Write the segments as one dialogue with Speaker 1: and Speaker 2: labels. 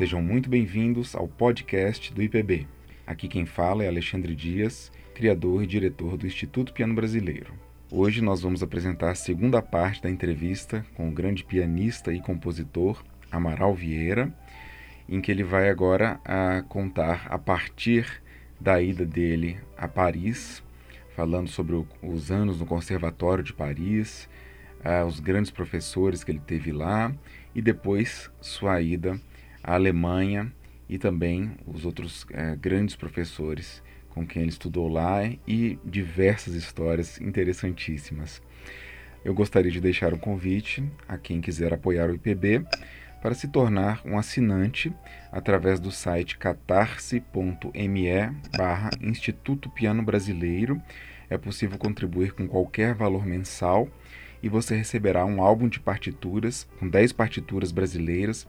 Speaker 1: Sejam muito bem-vindos ao podcast do IPB. Aqui quem fala é Alexandre Dias, criador e diretor do Instituto Piano Brasileiro. Hoje nós vamos apresentar a segunda parte da entrevista com o grande pianista e compositor Amaral Vieira, em que ele vai agora a contar a partir da ida dele a Paris, falando sobre os anos no Conservatório de Paris, uh, os grandes professores que ele teve lá e depois sua ida à Alemanha e também os outros uh, grandes professores com quem ele estudou lá e diversas histórias interessantíssimas. Eu gostaria de deixar um convite a quem quiser apoiar o IPB para se tornar um assinante através do site catarse.me barra Instituto Piano Brasileiro. É possível contribuir com qualquer valor mensal e você receberá um álbum de partituras com 10 partituras brasileiras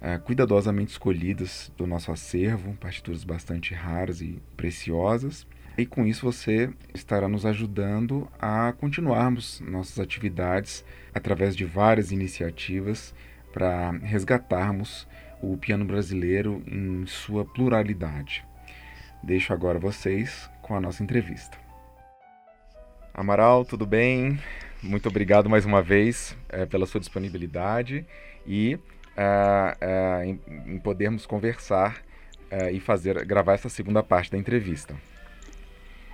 Speaker 1: uh, cuidadosamente escolhidas do nosso acervo, partituras bastante raras e preciosas. E com isso você estará nos ajudando a continuarmos nossas atividades através de várias iniciativas para resgatarmos o piano brasileiro em sua pluralidade. Deixo agora vocês com a nossa entrevista. Amaral, tudo bem? Muito obrigado mais uma vez é, pela sua disponibilidade e é, é, em, em, podermos conversar e fazer gravar essa segunda parte da entrevista.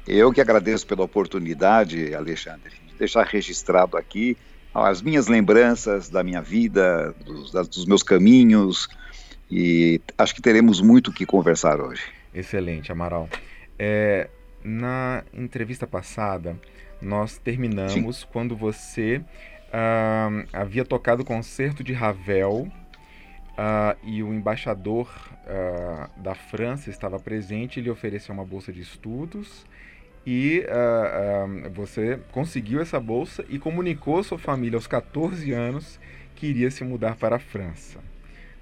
Speaker 2: Eu que agradeço pela oportunidade, Alexandre, de deixar registrado aqui as minhas lembranças da minha vida, dos, dos meus caminhos, e acho que teremos muito o que conversar hoje.
Speaker 1: Excelente, Amaral. É, na entrevista passada, nós terminamos Sim. quando você uh, havia tocado o concerto de Ravel uh, e o embaixador uh, da França estava presente, ele ofereceu uma bolsa de estudos e uh, você conseguiu essa bolsa e comunicou à sua família aos 14 anos que iria se mudar para a França.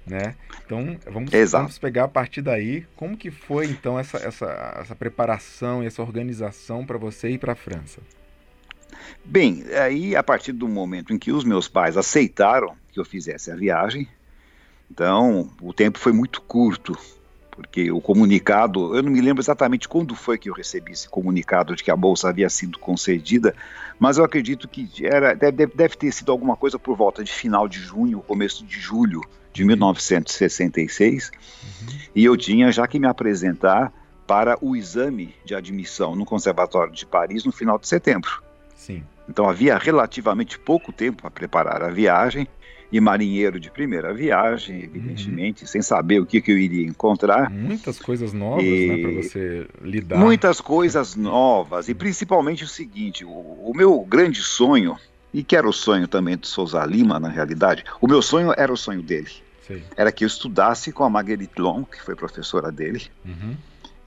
Speaker 1: Né? Então vamos, vamos pegar a partir daí como que foi então essa, essa, essa preparação e essa organização para você ir para a França.
Speaker 2: Bem, aí a partir do momento em que os meus pais aceitaram que eu fizesse a viagem, então o tempo foi muito curto porque o comunicado, eu não me lembro exatamente quando foi que eu recebi esse comunicado de que a bolsa havia sido concedida, mas eu acredito que era, deve, deve ter sido alguma coisa por volta de final de junho, começo de julho de 1966, uhum. e eu tinha já que me apresentar para o exame de admissão no Conservatório de Paris no final de setembro.
Speaker 1: Sim.
Speaker 2: Então havia relativamente pouco tempo para preparar a viagem e marinheiro de primeira viagem, evidentemente, uhum. sem saber o que, que eu iria encontrar.
Speaker 1: Muitas coisas novas, e... né, para você lidar.
Speaker 2: Muitas coisas novas, e principalmente o seguinte: o, o, meu grande sonho, e que era o sonho também do Souza Lima, na realidade, o meu sonho era o sonho dele. Sim. Era que eu estudasse com a Marguerite Long, que foi professora dele. Uhum.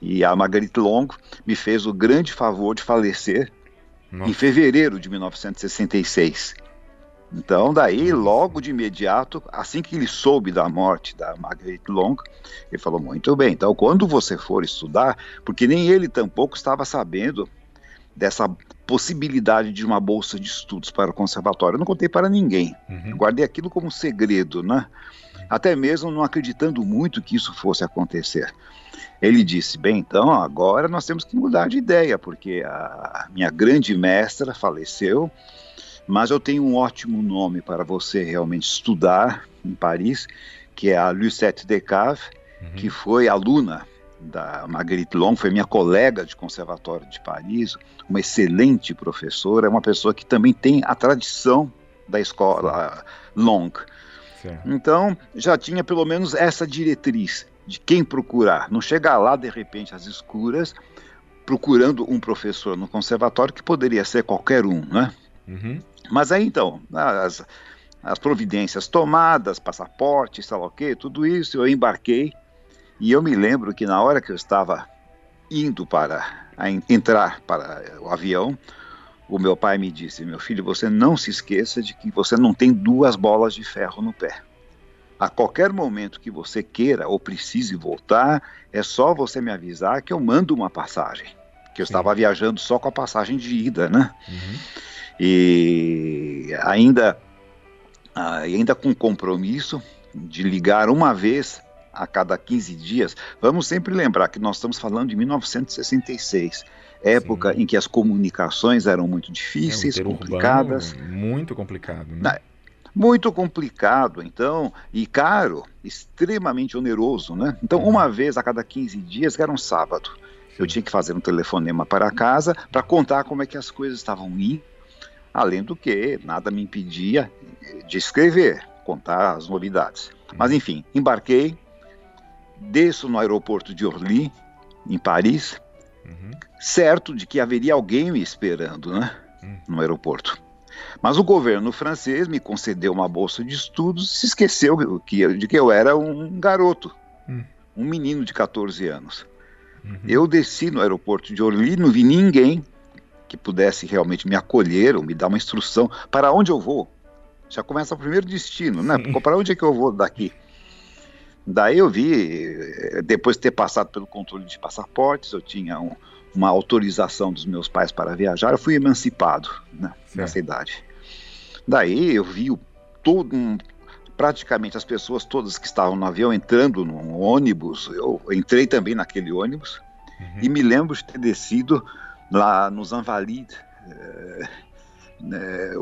Speaker 2: E a Marguerite Long me fez o grande favor de falecer Nossa. em fevereiro de 1966. Então, daí, logo de imediato, assim que ele soube da morte da Margaret Long, ele falou: muito bem, então quando você for estudar, porque nem ele tampouco estava sabendo dessa possibilidade de uma bolsa de estudos para o conservatório. Eu não contei para ninguém, uhum. guardei aquilo como segredo, né? Até mesmo não acreditando muito que isso fosse acontecer. Ele disse: Bem, então agora nós temos que mudar de ideia, porque a minha grande mestra faleceu mas eu tenho um ótimo nome para você realmente estudar em Paris, que é a Lucette Decave, uhum. que foi aluna da Marguerite Long, foi minha colega de conservatório de Paris, uma excelente professora, uma pessoa que também tem a tradição da escola Long. Certo. Então, já tinha pelo menos essa diretriz de quem procurar, não chegar lá de repente às escuras, procurando um professor no conservatório que poderia ser qualquer um, né? Uhum. Mas aí então, as, as providências tomadas, passaporte, sei lá o quê, tudo isso, eu embarquei. E eu me lembro que na hora que eu estava indo para entrar para o avião, o meu pai me disse: Meu filho, você não se esqueça de que você não tem duas bolas de ferro no pé. A qualquer momento que você queira ou precise voltar, é só você me avisar que eu mando uma passagem. Que eu Sim. estava viajando só com a passagem de ida, né? Uhum e ainda, ainda com compromisso de ligar uma vez a cada 15 dias, vamos sempre lembrar que nós estamos falando de 1966 época Sim. em que as comunicações eram muito difíceis, é, complicadas.
Speaker 1: Urbano, muito complicado. Né?
Speaker 2: Muito complicado, então, e caro, extremamente oneroso, né? Então, uma uhum. vez a cada 15 dias, que era um sábado, eu tinha que fazer um telefonema para casa para contar como é que as coisas estavam indo, além do que nada me impedia de escrever, contar as novidades. Mas, enfim, embarquei, desço no aeroporto de Orly, em Paris, uhum. certo de que haveria alguém me esperando né, uhum. no aeroporto. Mas o governo francês me concedeu uma bolsa de estudos e se esqueceu que, de que eu era um garoto, uhum. um menino de 14 anos. Uhum. Eu desci no aeroporto de Orly, não vi ninguém que pudesse realmente me acolher ou me dar uma instrução para onde eu vou. Já começa o primeiro destino, né? Para onde é que eu vou daqui? Daí eu vi, depois de ter passado pelo controle de passaportes, eu tinha um, uma autorização dos meus pais para viajar, eu fui emancipado né, nessa idade. Daí eu vi o, todo um, praticamente as pessoas todas que estavam no avião entrando no ônibus, eu entrei também naquele ônibus, uhum. e me lembro de ter descido lá nos Invalides, é, é,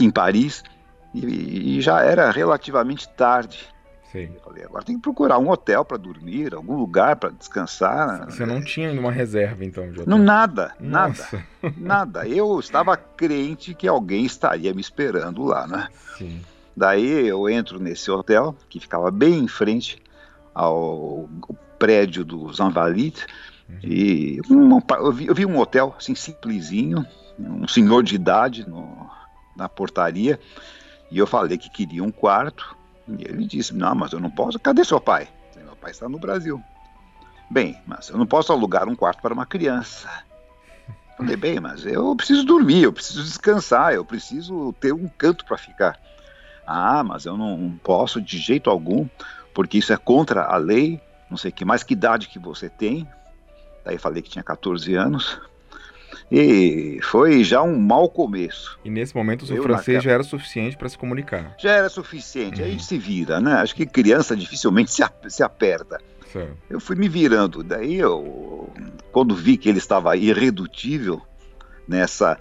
Speaker 2: em Paris, e, e já era relativamente tarde. Sim. Eu falei, agora tem que procurar um hotel para dormir, algum lugar para descansar.
Speaker 1: Você não tinha uma reserva então de hotel?
Speaker 2: Não, nada, Nossa. nada, nada. Eu estava crente que alguém estaria me esperando lá, né? Sim. Daí eu entro nesse hotel, que ficava bem em frente ao prédio dos Invalides. E um, eu, vi, eu, vi, um hotel assim simplesinho, um senhor de idade no, na portaria, e eu falei que queria um quarto, e ele disse: Não, mas eu não posso. Cadê seu pai? Meu pai está no Brasil. Bem, mas eu não posso alugar um quarto para uma criança. Falei, bem, mas eu preciso dormir, eu preciso descansar, eu preciso ter um canto para ficar. Ah, mas eu não posso de jeito algum, porque isso é contra a lei, não sei que mais, que idade que você tem. Daí falei que tinha 14 anos. E foi já um mau começo.
Speaker 1: E nesse momento o seu eu, francês naquela... já era suficiente para se comunicar?
Speaker 2: Já era suficiente, uhum. aí se vira, né? Acho que criança dificilmente se, se aperta. Certo. Eu fui me virando, daí eu, quando vi que ele estava irredutível nessa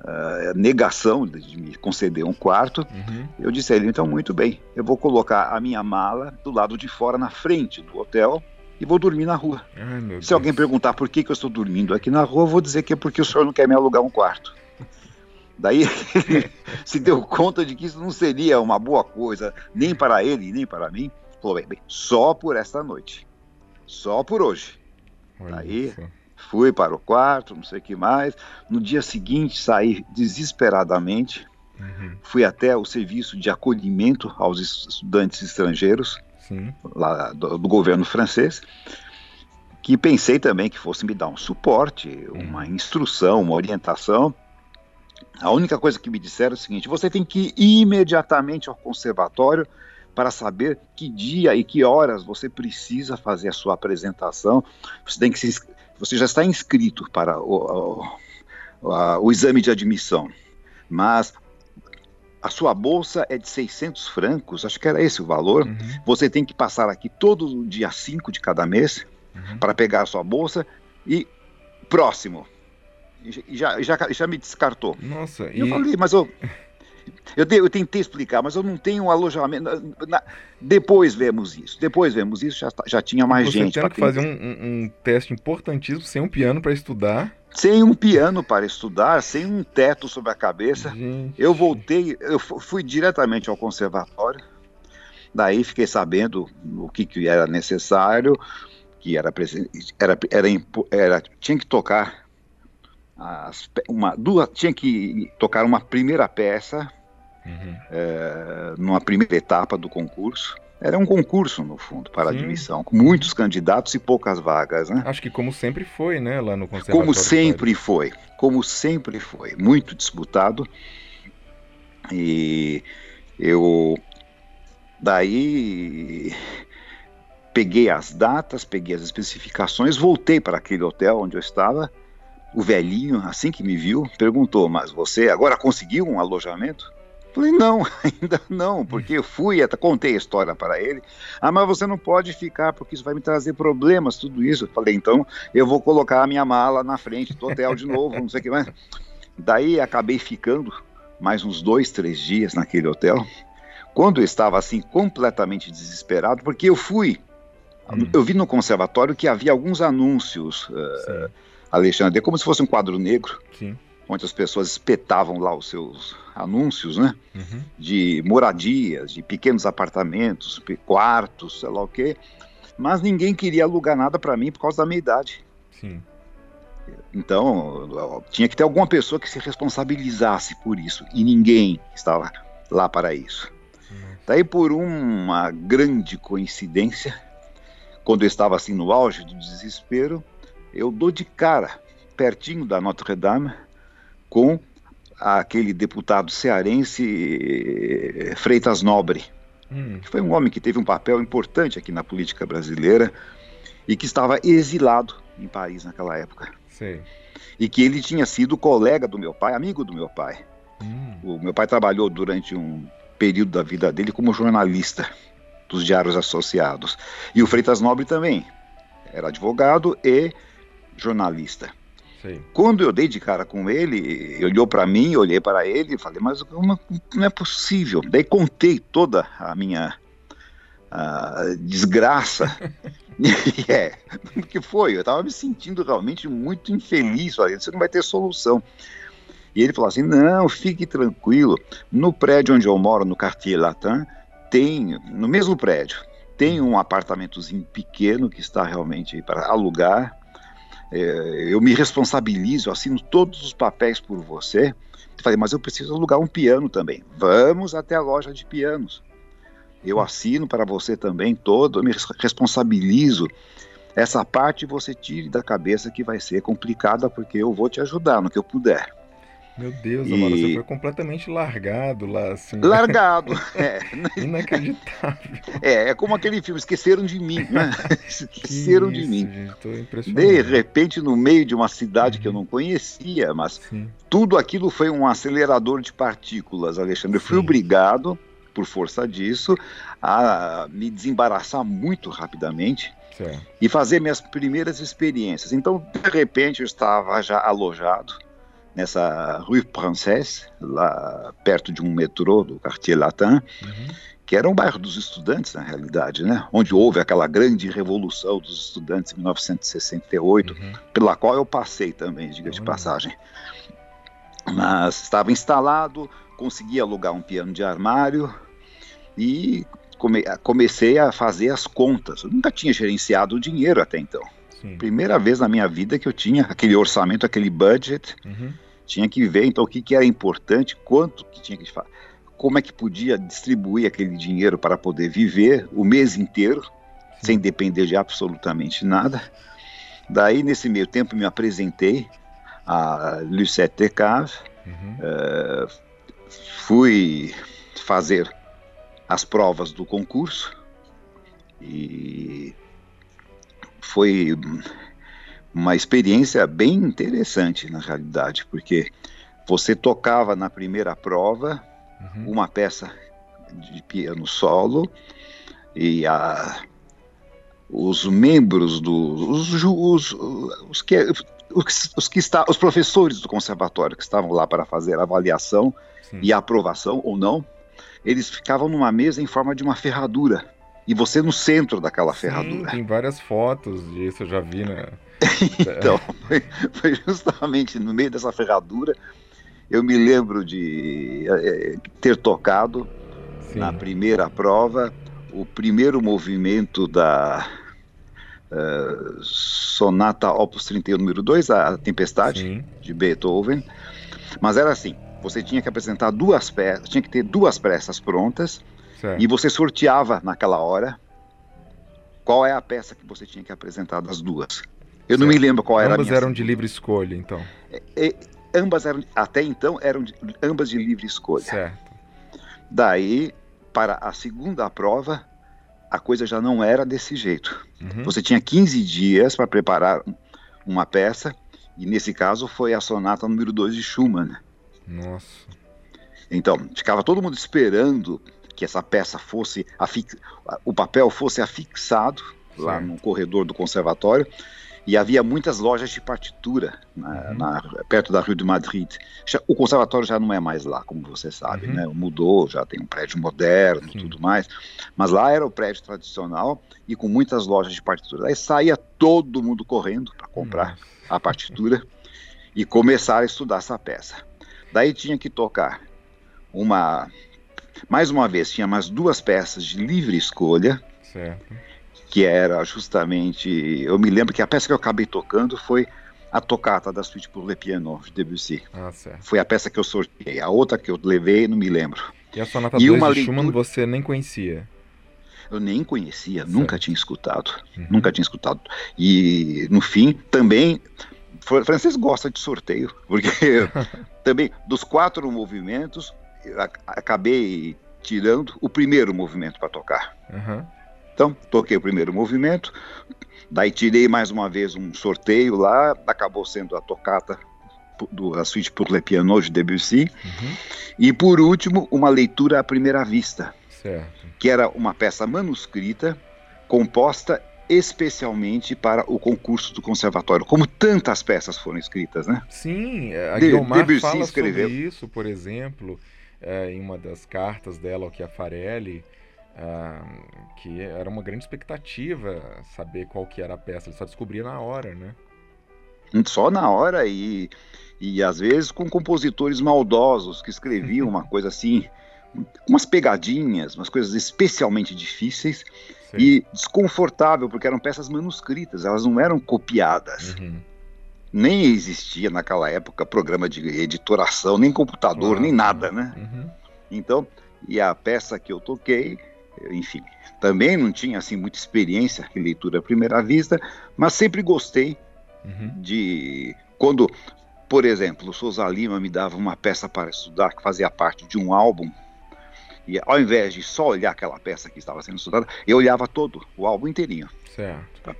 Speaker 2: uh, negação de me conceder um quarto, uhum. eu disse a ele, então muito bem, eu vou colocar a minha mala do lado de fora, na frente do hotel, e vou dormir na rua. Ai, Se Deus. alguém perguntar por que, que eu estou dormindo aqui na rua, eu vou dizer que é porque o senhor não quer me alugar um quarto. Daí ele se deu conta de que isso não seria uma boa coisa, nem para ele, nem para mim. Falou, bem, bem só por esta noite. Só por hoje. Olha Daí isso. fui para o quarto, não sei o que mais. No dia seguinte saí desesperadamente. Uhum. Fui até o serviço de acolhimento aos estudantes estrangeiros. Lá do, do, governo francês, que pensei também que fosse me dar um suporte, uma hum. instrução, uma orientação. A única coisa que me disseram é o seguinte: você tem que ir imediatamente ao conservatório para saber que dia e que horas você precisa fazer a sua apresentação. Você tem que se, você já está inscrito para o, o, o, o exame de admissão, mas a sua bolsa é de 600 francos, acho que era esse o valor. Uhum. Você tem que passar aqui todo dia 5 de cada mês uhum. para pegar a sua bolsa e próximo. E já, já, já me descartou.
Speaker 1: Nossa,
Speaker 2: e... Eu falei, mas eu, eu, eu, tentei explicar, mas eu não tenho um alojamento. Na, na, depois vemos isso. Depois vemos isso, já, já tinha mais
Speaker 1: Você
Speaker 2: gente.
Speaker 1: Você tem que fazer um, um, um, teste importantíssimo sem um piano para estudar
Speaker 2: sem um piano para estudar, sem um teto sobre a cabeça. Gente. Eu voltei, eu fui diretamente ao conservatório. Daí fiquei sabendo o que, que era necessário, que era, era, era, era tinha que tocar as, uma duas, tinha que tocar uma primeira peça uhum. é, numa primeira etapa do concurso. Era um concurso, no fundo, para Sim. admissão, com muitos candidatos e poucas vagas, né?
Speaker 1: Acho que como sempre foi, né, lá no Conservatório.
Speaker 2: Como sempre foi, como sempre foi, muito disputado. E eu daí peguei as datas, peguei as especificações, voltei para aquele hotel onde eu estava. O velhinho, assim que me viu, perguntou: Mas você agora conseguiu um alojamento? Falei, não, ainda não, porque eu fui, até contei a história para ele. Ah, mas você não pode ficar, porque isso vai me trazer problemas, tudo isso. Falei, então eu vou colocar a minha mala na frente do hotel de novo, não sei o que mais. Daí acabei ficando mais uns dois, três dias naquele hotel. Quando eu estava assim, completamente desesperado, porque eu fui. Hum. Eu vi no conservatório que havia alguns anúncios, uh, Alexandre, como se fosse um quadro negro. Sim onde as pessoas espetavam lá os seus anúncios, né? Uhum. De moradias, de pequenos apartamentos, quartos, sei lá o quê. Mas ninguém queria alugar nada para mim por causa da minha idade. Sim. Então, tinha que ter alguma pessoa que se responsabilizasse por isso. E ninguém estava lá para isso. Uhum. Daí, por uma grande coincidência, quando eu estava assim no auge do desespero, eu dou de cara, pertinho da Notre Dame, com aquele deputado cearense eh, Freitas Nobre, hum. que foi um homem que teve um papel importante aqui na política brasileira e que estava exilado em Paris naquela época. Sim. E que ele tinha sido colega do meu pai, amigo do meu pai. Hum. O meu pai trabalhou durante um período da vida dele como jornalista dos Diários Associados. E o Freitas Nobre também era advogado e jornalista. Quando eu dei de cara com ele, ele olhou para mim, olhei para ele e falei, mas uma, não é possível. Daí contei toda a minha a desgraça. é, o que foi? Eu estava me sentindo realmente muito infeliz. Você não vai ter solução. E ele falou assim: não, fique tranquilo. No prédio onde eu moro, no Quartier Latin, tem, no mesmo prédio, tem um apartamentozinho pequeno que está realmente para alugar eu me responsabilizo, assino todos os papéis por você. Falei, mas eu preciso alugar um piano também. Vamos até a loja de pianos. Eu assino para você também todo, eu me responsabilizo. Essa parte você tire da cabeça que vai ser complicada, porque eu vou te ajudar no que eu puder.
Speaker 1: Meu Deus, e... Amaro, você foi completamente largado lá, assim.
Speaker 2: Largado, é.
Speaker 1: Inacreditável.
Speaker 2: É, é como aquele filme, Esqueceram de Mim, né? Esqueceram
Speaker 1: isso,
Speaker 2: de mim.
Speaker 1: Gente, tô impressionado.
Speaker 2: De repente, no meio de uma cidade uhum. que eu uhum. não conhecia, mas Sim. tudo aquilo foi um acelerador de partículas, Alexandre. Eu fui obrigado, por força disso, a me desembaraçar muito rapidamente. Certo. E fazer minhas primeiras experiências. Então, de repente, eu estava já alojado nessa Rue Princesse, lá perto de um metrô do Quartier Latin, uhum. que era um bairro dos estudantes, na realidade, né? onde houve aquela grande revolução dos estudantes em 1968, uhum. pela qual eu passei também, diga de uhum. passagem. Mas estava instalado, consegui alugar um piano de armário e come comecei a fazer as contas. Eu nunca tinha gerenciado o dinheiro até então. Sim. Primeira vez na minha vida que eu tinha aquele orçamento, aquele budget. Uhum tinha que ver então o que, que era importante, quanto que tinha que fazer, como é que podia distribuir aquele dinheiro para poder viver o mês inteiro, sem depender de absolutamente nada. Daí, nesse meio tempo, me apresentei a Lucette Decave, uhum. uh, fui fazer as provas do concurso e foi uma experiência bem interessante, na realidade, porque você tocava na primeira prova uhum. uma peça de piano solo e a, os membros do os, os, os que os, os, que está, os professores do conservatório que estavam lá para fazer a avaliação Sim. e a aprovação ou não, eles ficavam numa mesa em forma de uma ferradura e você no centro daquela Sim, ferradura.
Speaker 1: Tem várias fotos disso, eu já vi, né?
Speaker 2: então, foi, foi, justamente no meio dessa ferradura. Eu me lembro de é, ter tocado Sim. na primeira prova o primeiro movimento da uh, Sonata Opus 31, número 2, a Tempestade, Sim. de Beethoven. Mas era assim: você tinha que apresentar duas peças, tinha que ter duas peças prontas Certo. E você sorteava naquela hora qual é a peça que você tinha que apresentar das duas. Eu certo. não me lembro qual era
Speaker 1: ambas
Speaker 2: a minha.
Speaker 1: eram de livre escolha, então.
Speaker 2: É, é, ambas eram, até então, eram de, ambas de livre escolha. Certo. Daí, para a segunda prova, a coisa já não era desse jeito. Uhum. Você tinha 15 dias para preparar uma peça, e nesse caso foi a sonata número 2 de Schumann.
Speaker 1: Nossa.
Speaker 2: Então, ficava todo mundo esperando que essa peça fosse, o papel fosse afixado certo. lá no corredor do conservatório e havia muitas lojas de partitura na, uhum. na, perto da Rue de Madrid. O conservatório já não é mais lá, como você sabe, uhum. né? Mudou, já tem um prédio moderno e tudo mais. Mas lá era o prédio tradicional e com muitas lojas de partitura. Aí saía todo mundo correndo para comprar uhum. a partitura e começar a estudar essa peça. Daí tinha que tocar uma. Mais uma vez, tinha mais duas peças de livre escolha. Certo que era justamente. Eu me lembro que a peça que eu acabei tocando foi a tocata da Suite pour le piano de Debussy. Ah, foi a peça que eu sorteei. A outra que eu levei, não me lembro.
Speaker 1: E a sonata 2 de leitura... Schumann você nem conhecia?
Speaker 2: Eu nem conhecia, certo. nunca tinha escutado. Uhum. Nunca tinha escutado. E, no fim, também. O francês gosta de sorteio, porque também dos quatro movimentos, eu acabei tirando o primeiro movimento para tocar. Uhum. Então, toquei o primeiro movimento, daí tirei mais uma vez um sorteio lá, acabou sendo a tocata do a suíte pour le piano de Debussy, uhum. e por último, uma leitura à primeira vista, certo. que era uma peça manuscrita, composta especialmente para o concurso do conservatório, como tantas peças foram escritas, né?
Speaker 1: Sim, a de, Guilmar Debussy fala escreveu. sobre isso, por exemplo, é, em uma das cartas dela ao Chiafarelli, ah, que era uma grande expectativa saber qual que era a peça. Ele só descobria na hora, né?
Speaker 2: Só na hora e, e às vezes com compositores maldosos que escreviam uma coisa assim, umas pegadinhas, umas coisas especialmente difíceis Sim. e desconfortável, porque eram peças manuscritas, elas não eram copiadas. Uhum. Nem existia naquela época programa de editoração, nem computador, nem nada, né? Uhum. Então, e a peça que eu toquei enfim, também não tinha assim muita experiência em leitura à primeira vista, mas sempre gostei uhum. de quando, por exemplo, o Souza Lima me dava uma peça para estudar que fazia parte de um álbum e ao invés de só olhar aquela peça que estava sendo estudada, eu olhava todo o álbum inteirinho.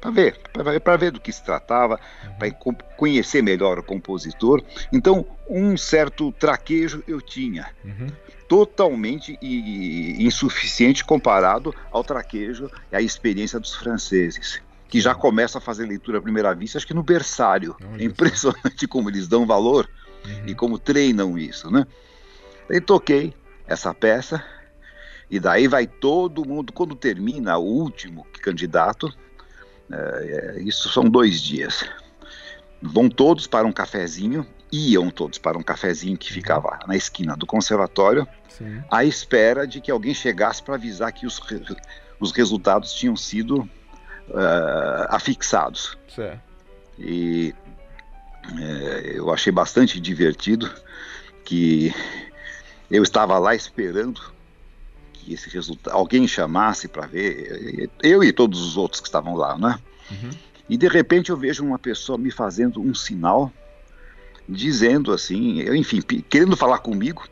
Speaker 2: Para ver, para ver do que se tratava, uhum. para conhecer melhor o compositor. Então, um certo traquejo eu tinha. Uhum totalmente insuficiente comparado ao traquejo e à experiência dos franceses, que já começam a fazer leitura à primeira vista, acho que no berçário. é impressionante como eles dão valor uhum. e como treinam isso, né? Aí toquei essa peça e daí vai todo mundo, quando termina o último candidato, é, isso são dois dias, vão todos para um cafezinho iam todos para um cafezinho que ficava na esquina do conservatório, Sim. à espera de que alguém chegasse para avisar que os, os resultados tinham sido uh, afixados. Certo. E é, eu achei bastante divertido que eu estava lá esperando que esse resultado alguém chamasse para ver eu e todos os outros que estavam lá, né? Uhum. E de repente eu vejo uma pessoa me fazendo um sinal dizendo assim, enfim, querendo falar comigo,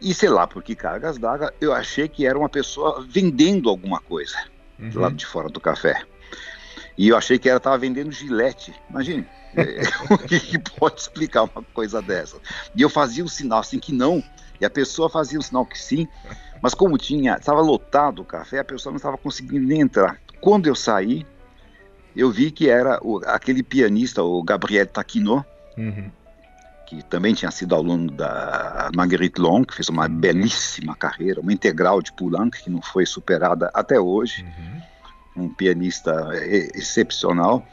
Speaker 2: e sei lá por que cargas d'água, eu achei que era uma pessoa vendendo alguma coisa uhum. do lado de fora do café. E eu achei que ela estava vendendo gilete. Imagine, é, o que, pode explicar uma coisa dessa? E eu fazia um sinal assim que não, e a pessoa fazia um sinal que sim, mas como tinha, estava lotado o café, a pessoa não estava conseguindo nem entrar. Quando eu saí, eu vi que era o, aquele pianista, o Gabriel Taquinot, uhum que também tinha sido aluno da Marguerite Long, que fez uma belíssima carreira, uma integral de Poulenc, que não foi superada até hoje. Uhum. Um pianista excepcional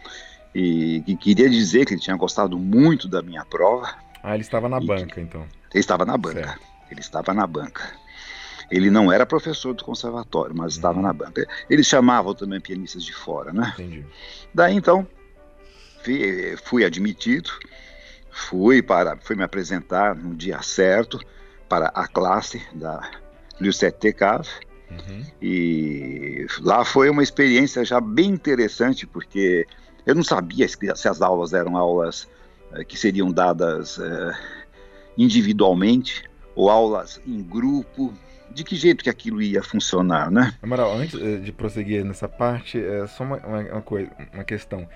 Speaker 2: e que queria dizer que ele tinha gostado muito da minha prova.
Speaker 1: Ah, ele estava na banca,
Speaker 2: que...
Speaker 1: então.
Speaker 2: Ele estava na banca. Certo. Ele estava na banca. Ele não era professor do conservatório, mas uhum. estava na banca. Eles chamavam também pianistas de fora, né? Entendi. Daí então fui, fui admitido fui para fui me apresentar no dia certo para a classe da Lucette Cave uhum. e lá foi uma experiência já bem interessante porque eu não sabia se as aulas eram aulas uh, que seriam dadas uh, individualmente ou aulas em grupo de que jeito que aquilo ia funcionar, né?
Speaker 1: Amaral, antes eh, de prosseguir nessa parte, é só uma, uma, uma, coisa, uma questão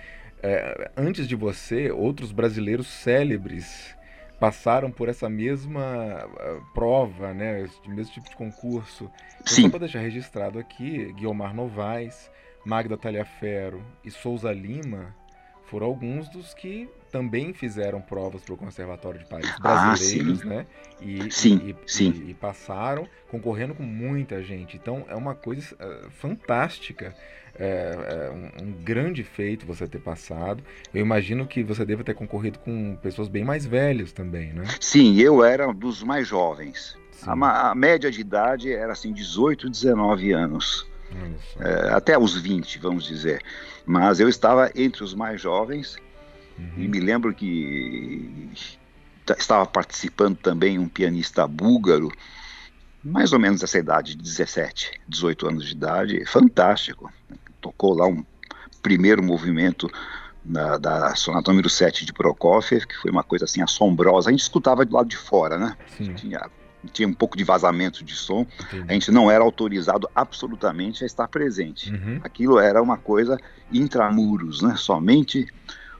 Speaker 1: é, antes de você, outros brasileiros célebres passaram por essa mesma uh, prova, né? Esse mesmo tipo de concurso.
Speaker 2: Sim.
Speaker 1: Só para deixar registrado aqui, Guilmar Novaes, Magda Talhaferro e Souza Lima foram alguns dos que também fizeram provas para o Conservatório de Paris brasileiros,
Speaker 2: ah,
Speaker 1: né?
Speaker 2: E, sim,
Speaker 1: e,
Speaker 2: sim.
Speaker 1: E, e, passaram concorrendo com muita gente. Então é uma coisa uh, fantástica. É, é um, um, grande feito você ter passado. Eu imagino que você deva ter concorrido com pessoas bem mais velhas também, né?
Speaker 2: Sim, eu era dos mais jovens. A, a, média de idade era assim 18, 19 anos. É, até os 20, vamos dizer. Mas eu estava entre os mais jovens uhum. e me lembro que estava participando também um pianista búlgaro, mais ou menos essa idade, 17, 18 anos de idade, fantástico. Tocou lá um primeiro movimento da, da sonata número 7 de Prokofiev, que foi uma coisa assim assombrosa. A gente escutava do lado de fora, né?
Speaker 1: Sim.
Speaker 2: Tinha tinha um pouco de vazamento de som, Entendi. a gente não era autorizado absolutamente a estar presente.
Speaker 1: Uhum.
Speaker 2: Aquilo era uma coisa intramuros, né? Somente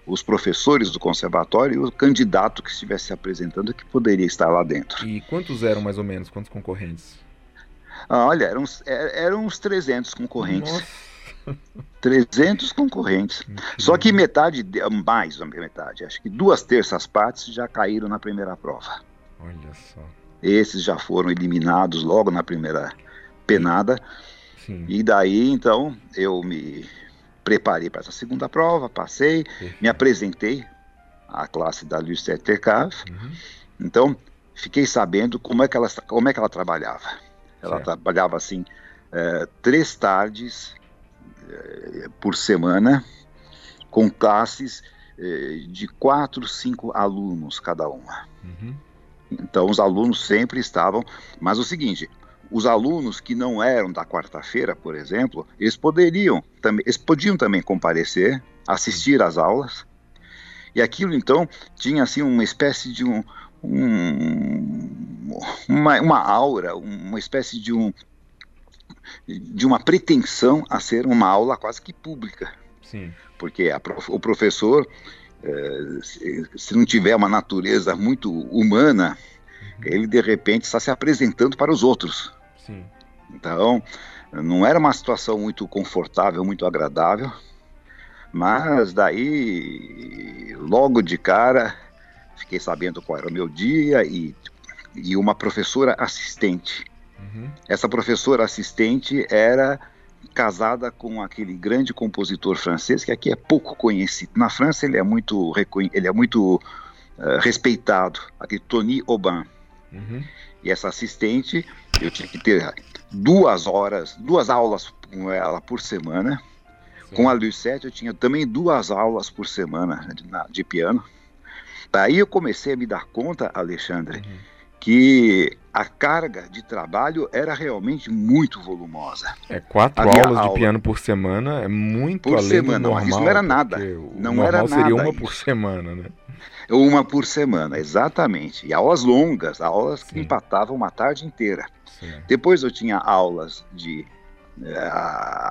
Speaker 2: os professores do conservatório e o candidato que estivesse se apresentando que poderia estar lá dentro.
Speaker 1: E quantos eram mais ou menos? Quantos concorrentes?
Speaker 2: Ah, olha, eram, eram uns 300 concorrentes.
Speaker 1: Nossa.
Speaker 2: 300 concorrentes. Só que metade, mais da metade, acho que duas terças partes já caíram na primeira prova.
Speaker 1: Olha só.
Speaker 2: Esses já foram eliminados logo na primeira penada.
Speaker 1: Sim.
Speaker 2: E daí, então, eu me preparei para essa segunda prova, passei,
Speaker 1: Perfeito.
Speaker 2: me apresentei à classe da Lucette Tercave.
Speaker 1: Uhum.
Speaker 2: Então, fiquei sabendo como é que ela, como é que ela trabalhava. Ela
Speaker 1: Certo.
Speaker 2: trabalhava assim, é, três tardes é, por semana, com classes é, de quatro, cinco alunos cada uma.
Speaker 1: Uhum.
Speaker 2: Então os alunos sempre estavam. Mas o seguinte, os alunos que não eram da quarta-feira, por exemplo, eles poderiam também, eles podiam também comparecer, assistir às aulas. E aquilo então tinha assim uma espécie de um, um uma, uma aura, uma espécie de um de uma pretensão a ser uma aula quase que pública.
Speaker 1: Sim.
Speaker 2: Porque a, o professor se, se, não tiver uma natureza muito humana, uhum. ele de repente está se apresentando para os outros.
Speaker 1: Sim.
Speaker 2: Então, não era uma situação muito confortável, muito agradável, mas daí, logo de cara, fiquei sabendo qual era o meu dia e, e uma professora assistente.
Speaker 1: Uhum.
Speaker 2: Essa professora assistente era casada com aquele grande compositor francês que aqui é pouco conhecido. Na França ele é muito ele é muito uh, respeitado, aquele Tony Aubin.
Speaker 1: Uhum.
Speaker 2: E essa assistente eu tinha que ter duas horas, duas aulas com ela por semana. Sim. Com a Lucette eu tinha também duas aulas por semana de, de piano. Daí eu comecei a me dar conta, Alexandre,
Speaker 1: uhum.
Speaker 2: que a carga de trabalho era realmente muito volumosa.
Speaker 1: É quatro aulas aula de piano por semana é muito
Speaker 2: por
Speaker 1: além
Speaker 2: semana.
Speaker 1: do normal.
Speaker 2: Isso não era nada. Não era nada.
Speaker 1: seria uma
Speaker 2: isso.
Speaker 1: por semana, né?
Speaker 2: Uma por semana, exatamente. E aulas longas, aulas que Sim. empatavam uma tarde inteira.
Speaker 1: Sim.
Speaker 2: Depois eu tinha aulas de uh,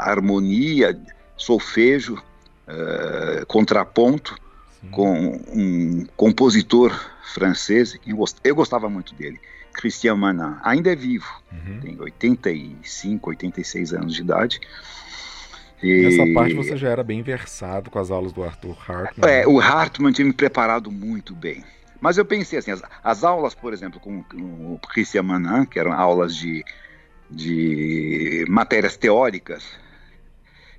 Speaker 2: harmonia, solfejo, uh, contraponto,
Speaker 1: Sim.
Speaker 2: com um compositor francês, que eu gostava muito dele, Christian Manin. Ainda é vivo,
Speaker 1: uhum.
Speaker 2: tem 85, 86 anos de idade.
Speaker 1: E... Nessa parte você já era bem versado com as aulas do Arthur Hartmann.
Speaker 2: É, o Hartmann tinha me preparado muito bem. Mas eu pensei assim, as, as aulas, por exemplo, com, com o Christian Manin, que eram aulas de, de matérias teóricas,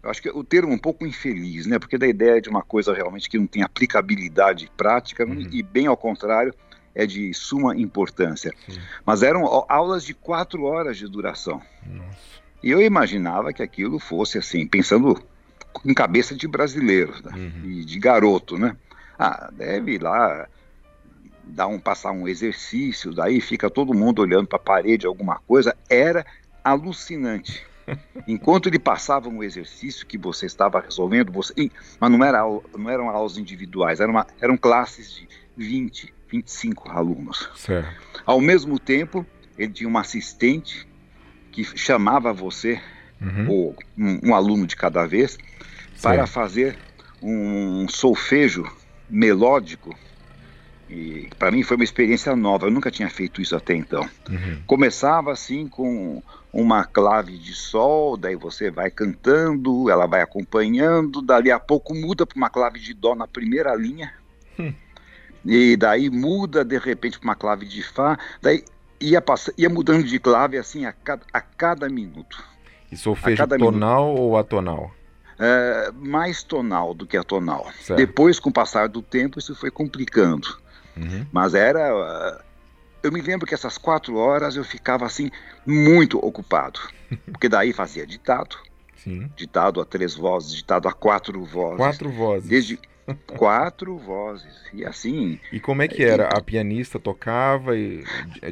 Speaker 2: eu acho que o termo um pouco infeliz, né? Porque da ideia de uma coisa realmente que não tem aplicabilidade prática,
Speaker 1: Uhum.
Speaker 2: e bem ao contrário, é de suma importância.
Speaker 1: Sim.
Speaker 2: Mas eram au- aulas de quatro horas de duração.
Speaker 1: Nossa.
Speaker 2: E eu imaginava que aquilo fosse assim, pensando em cabeça de brasileiro né?
Speaker 1: Uhum.
Speaker 2: e de garoto, né? Ah, deve ir lá dar um passar um exercício, daí fica todo mundo olhando para a parede alguma coisa. Era alucinante. Enquanto ele passava um exercício que você estava resolvendo, você, mas não, era, não eram aulas individuais, eram, uma- eram classes de 20, 25 alunos.
Speaker 1: Certo.
Speaker 2: Ao mesmo tempo, ele tinha uma assistente que chamava você,
Speaker 1: Uhum.
Speaker 2: ou um, um aluno de cada vez, para
Speaker 1: Certo.
Speaker 2: fazer um solfejo melódico E para mim foi uma experiência nova, eu nunca tinha feito isso até então. Uhum. Começava assim com uma clave de sol, daí você vai cantando, ela vai acompanhando, dali a pouco muda para uma clave de dó na primeira linha. Hum. E daí muda de repente para uma clave de fá, daí ia, pass... ia mudando de clave assim a cada, a cada minuto.
Speaker 1: E solfejo tonal minuto. ou atonal?
Speaker 2: É, mais tonal do que atonal. Certo. Depois, com o passar do tempo, isso foi complicando. Uhum. Mas era. Eu me lembro que essas quatro horas eu ficava assim, muito ocupado. Porque daí fazia ditado. Sim. Ditado a três vozes, ditado a quatro vozes.
Speaker 1: Quatro vozes.
Speaker 2: Desde quatro vozes. E assim.
Speaker 1: E como é que era? A pianista tocava e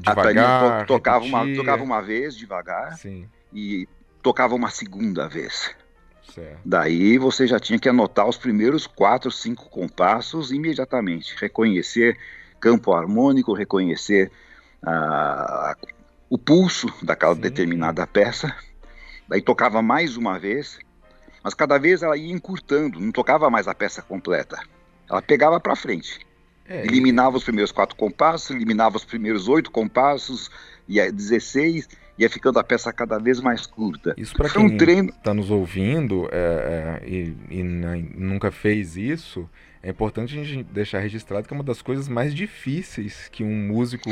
Speaker 1: devagar?
Speaker 2: A to tocava, uma, tocava uma vez devagar. Sim. E tocava uma segunda vez. Certo. Daí você já tinha que anotar os primeiros quatro, cinco compassos imediatamente, reconhecer campo harmônico, reconhecer ah, o pulso daquela Sim. determinada peça. Daí tocava mais uma vez, mas cada vez ela ia encurtando, não tocava mais a peça completa. Ela pegava para frente. É, eliminava os primeiros quatro compassos, eliminava os primeiros oito compassos, ia 16, ia ficando a peça cada vez mais curta.
Speaker 1: Isso para quem está um treino... Tá nos ouvindo é, é, e, e nunca fez isso, é importante a gente deixar registrado que é uma das coisas mais difíceis que um músico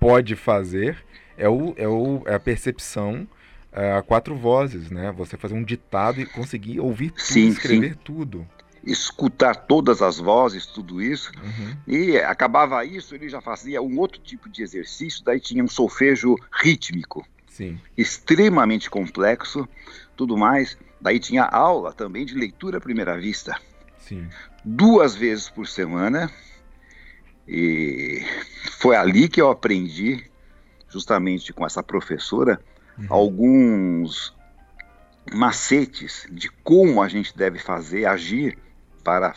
Speaker 1: pode fazer é, o, é, o, é a percepção é, a quatro vozes, né? Você fazer um ditado e conseguir ouvir tudo, sim, escrever sim. tudo
Speaker 2: escutar todas as vozes, tudo isso. Uhum. E acabava isso, ele já fazia um outro tipo de exercício, daí tinha um solfejo rítmico. Sim. Extremamente complexo, tudo mais. Daí tinha aula também de leitura à primeira vista. Sim. Duas vezes por semana. E foi ali que eu aprendi, justamente com essa professora, uhum. alguns macetes de como a gente deve fazer, agir para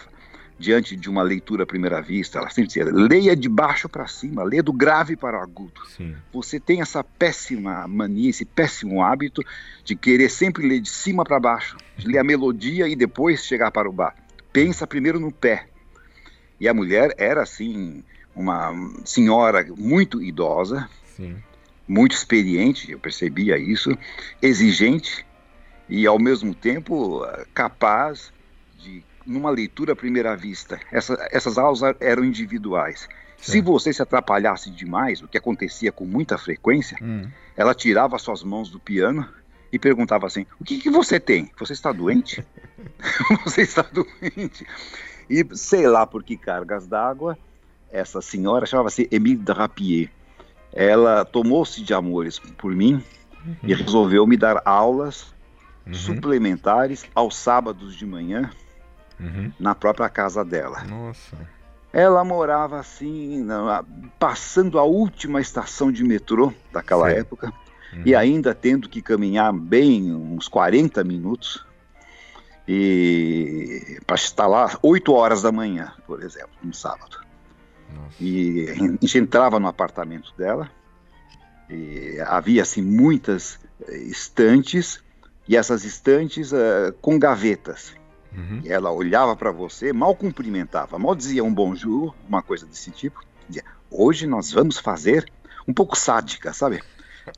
Speaker 2: diante de uma leitura à primeira vista. Ela sempre dizia, leia de baixo para cima, leia do grave para o agudo. Sim. Você tem essa péssima mania, esse péssimo hábito de querer sempre ler de cima para baixo, de ler a melodia e depois chegar para o bar. Pensa primeiro no pé. E a mulher era, assim, uma senhora muito idosa, Sim. Muito experiente, eu percebia isso, exigente e, ao mesmo tempo, capaz de numa leitura à primeira vista, essa, essas aulas eram individuais. Se você se atrapalhasse demais, o que acontecia com muita frequência, hum. ela tirava suas mãos do piano e perguntava assim: O que, que você tem? Você está doente? você está doente? E sei lá por que cargas d'água, essa senhora chamava-se Emile Drapier. Ela tomou-se de amores por mim uhum. e resolveu me dar aulas uhum. suplementares aos sábados de manhã uhum. na própria casa dela. Nossa. Ela morava assim, na, passando a última estação de metrô daquela Sim. época uhum. e ainda tendo que caminhar bem uns 40 minutos e para estar lá 8 horas da manhã, por exemplo, no sábado. Nossa. E a gente entrava no apartamento dela e havia assim muitas estantes e essas estantes uh, com gavetas. Uhum. Ela olhava para você, mal cumprimentava, mal dizia um bonjour, uma coisa desse tipo. Dizia: Hoje nós vamos fazer um pouco sádica, sabe?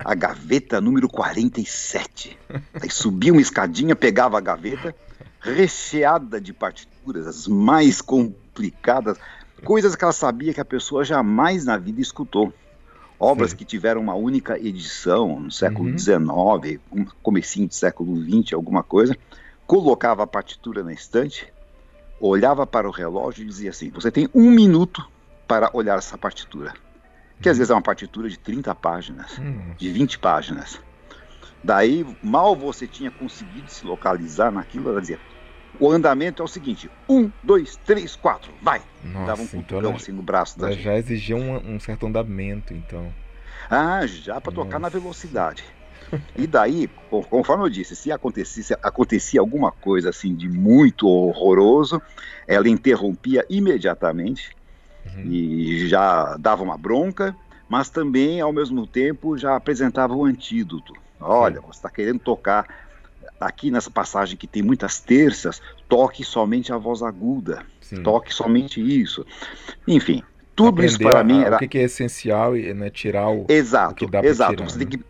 Speaker 2: A gaveta número 47. Aí subia uma escadinha, pegava a gaveta, recheada de partituras, as mais complicadas, coisas que ela sabia que a pessoa jamais na vida escutou. Obras Sim. que tiveram uma única edição no século XIX, uhum. um comecinho do século XX, alguma coisa colocava a partitura na estante, olhava para o relógio e dizia assim: Você tem um minuto para olhar essa partitura. Que às vezes é uma partitura de 30 páginas, hum. de 20 páginas. Daí, mal você tinha conseguido se localizar naquilo, ela dizia: O andamento é o seguinte: um, dois, três, quatro, vai!
Speaker 1: Nossa, Dava um então assim no braço da gente. Já exigia um, um certo andamento, então.
Speaker 2: Ah, já para tocar na velocidade. E daí, conforme eu disse, se acontecesse, acontecia alguma coisa assim de muito horroroso, ela interrompia imediatamente uhum. e já dava uma bronca, mas também, ao mesmo tempo, já apresentava o um antídoto. Olha, Sim. você está querendo tocar aqui nessa passagem que tem muitas terças, toque somente a voz aguda, Sim. toque somente isso. Enfim, Tudo isso para a, mim era.
Speaker 1: O que é essencial e né, tirar o.
Speaker 2: Exato,
Speaker 1: o que dá
Speaker 2: exato.
Speaker 1: Tirar,
Speaker 2: você,
Speaker 1: né?
Speaker 2: tem que,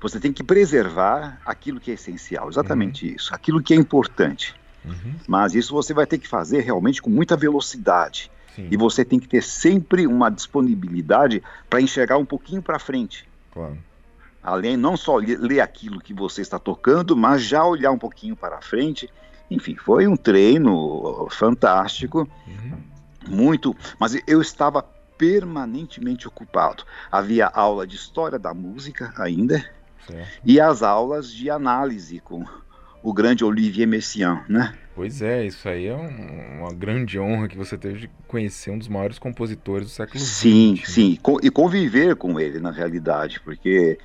Speaker 2: você tem que preservar aquilo que é essencial, exatamente uhum. isso, aquilo que é importante. Uhum. Mas isso você vai ter que fazer realmente com muita velocidade. Sim. E você tem que ter sempre uma disponibilidade para enxergar um pouquinho para frente.
Speaker 1: Claro.
Speaker 2: Além não só ler aquilo que você está tocando, mas já olhar um pouquinho para frente. Enfim, foi um treino fantástico. Uhum muito, mas eu estava permanentemente ocupado. Havia aula de história da música ainda e as aulas de análise com o grande Olivier Messiaen, né?
Speaker 1: Pois é, isso aí é um, uma grande honra que você teve de conhecer um dos maiores compositores do século XX.
Speaker 2: Sim, né? sim, e conviver com ele na realidade, porque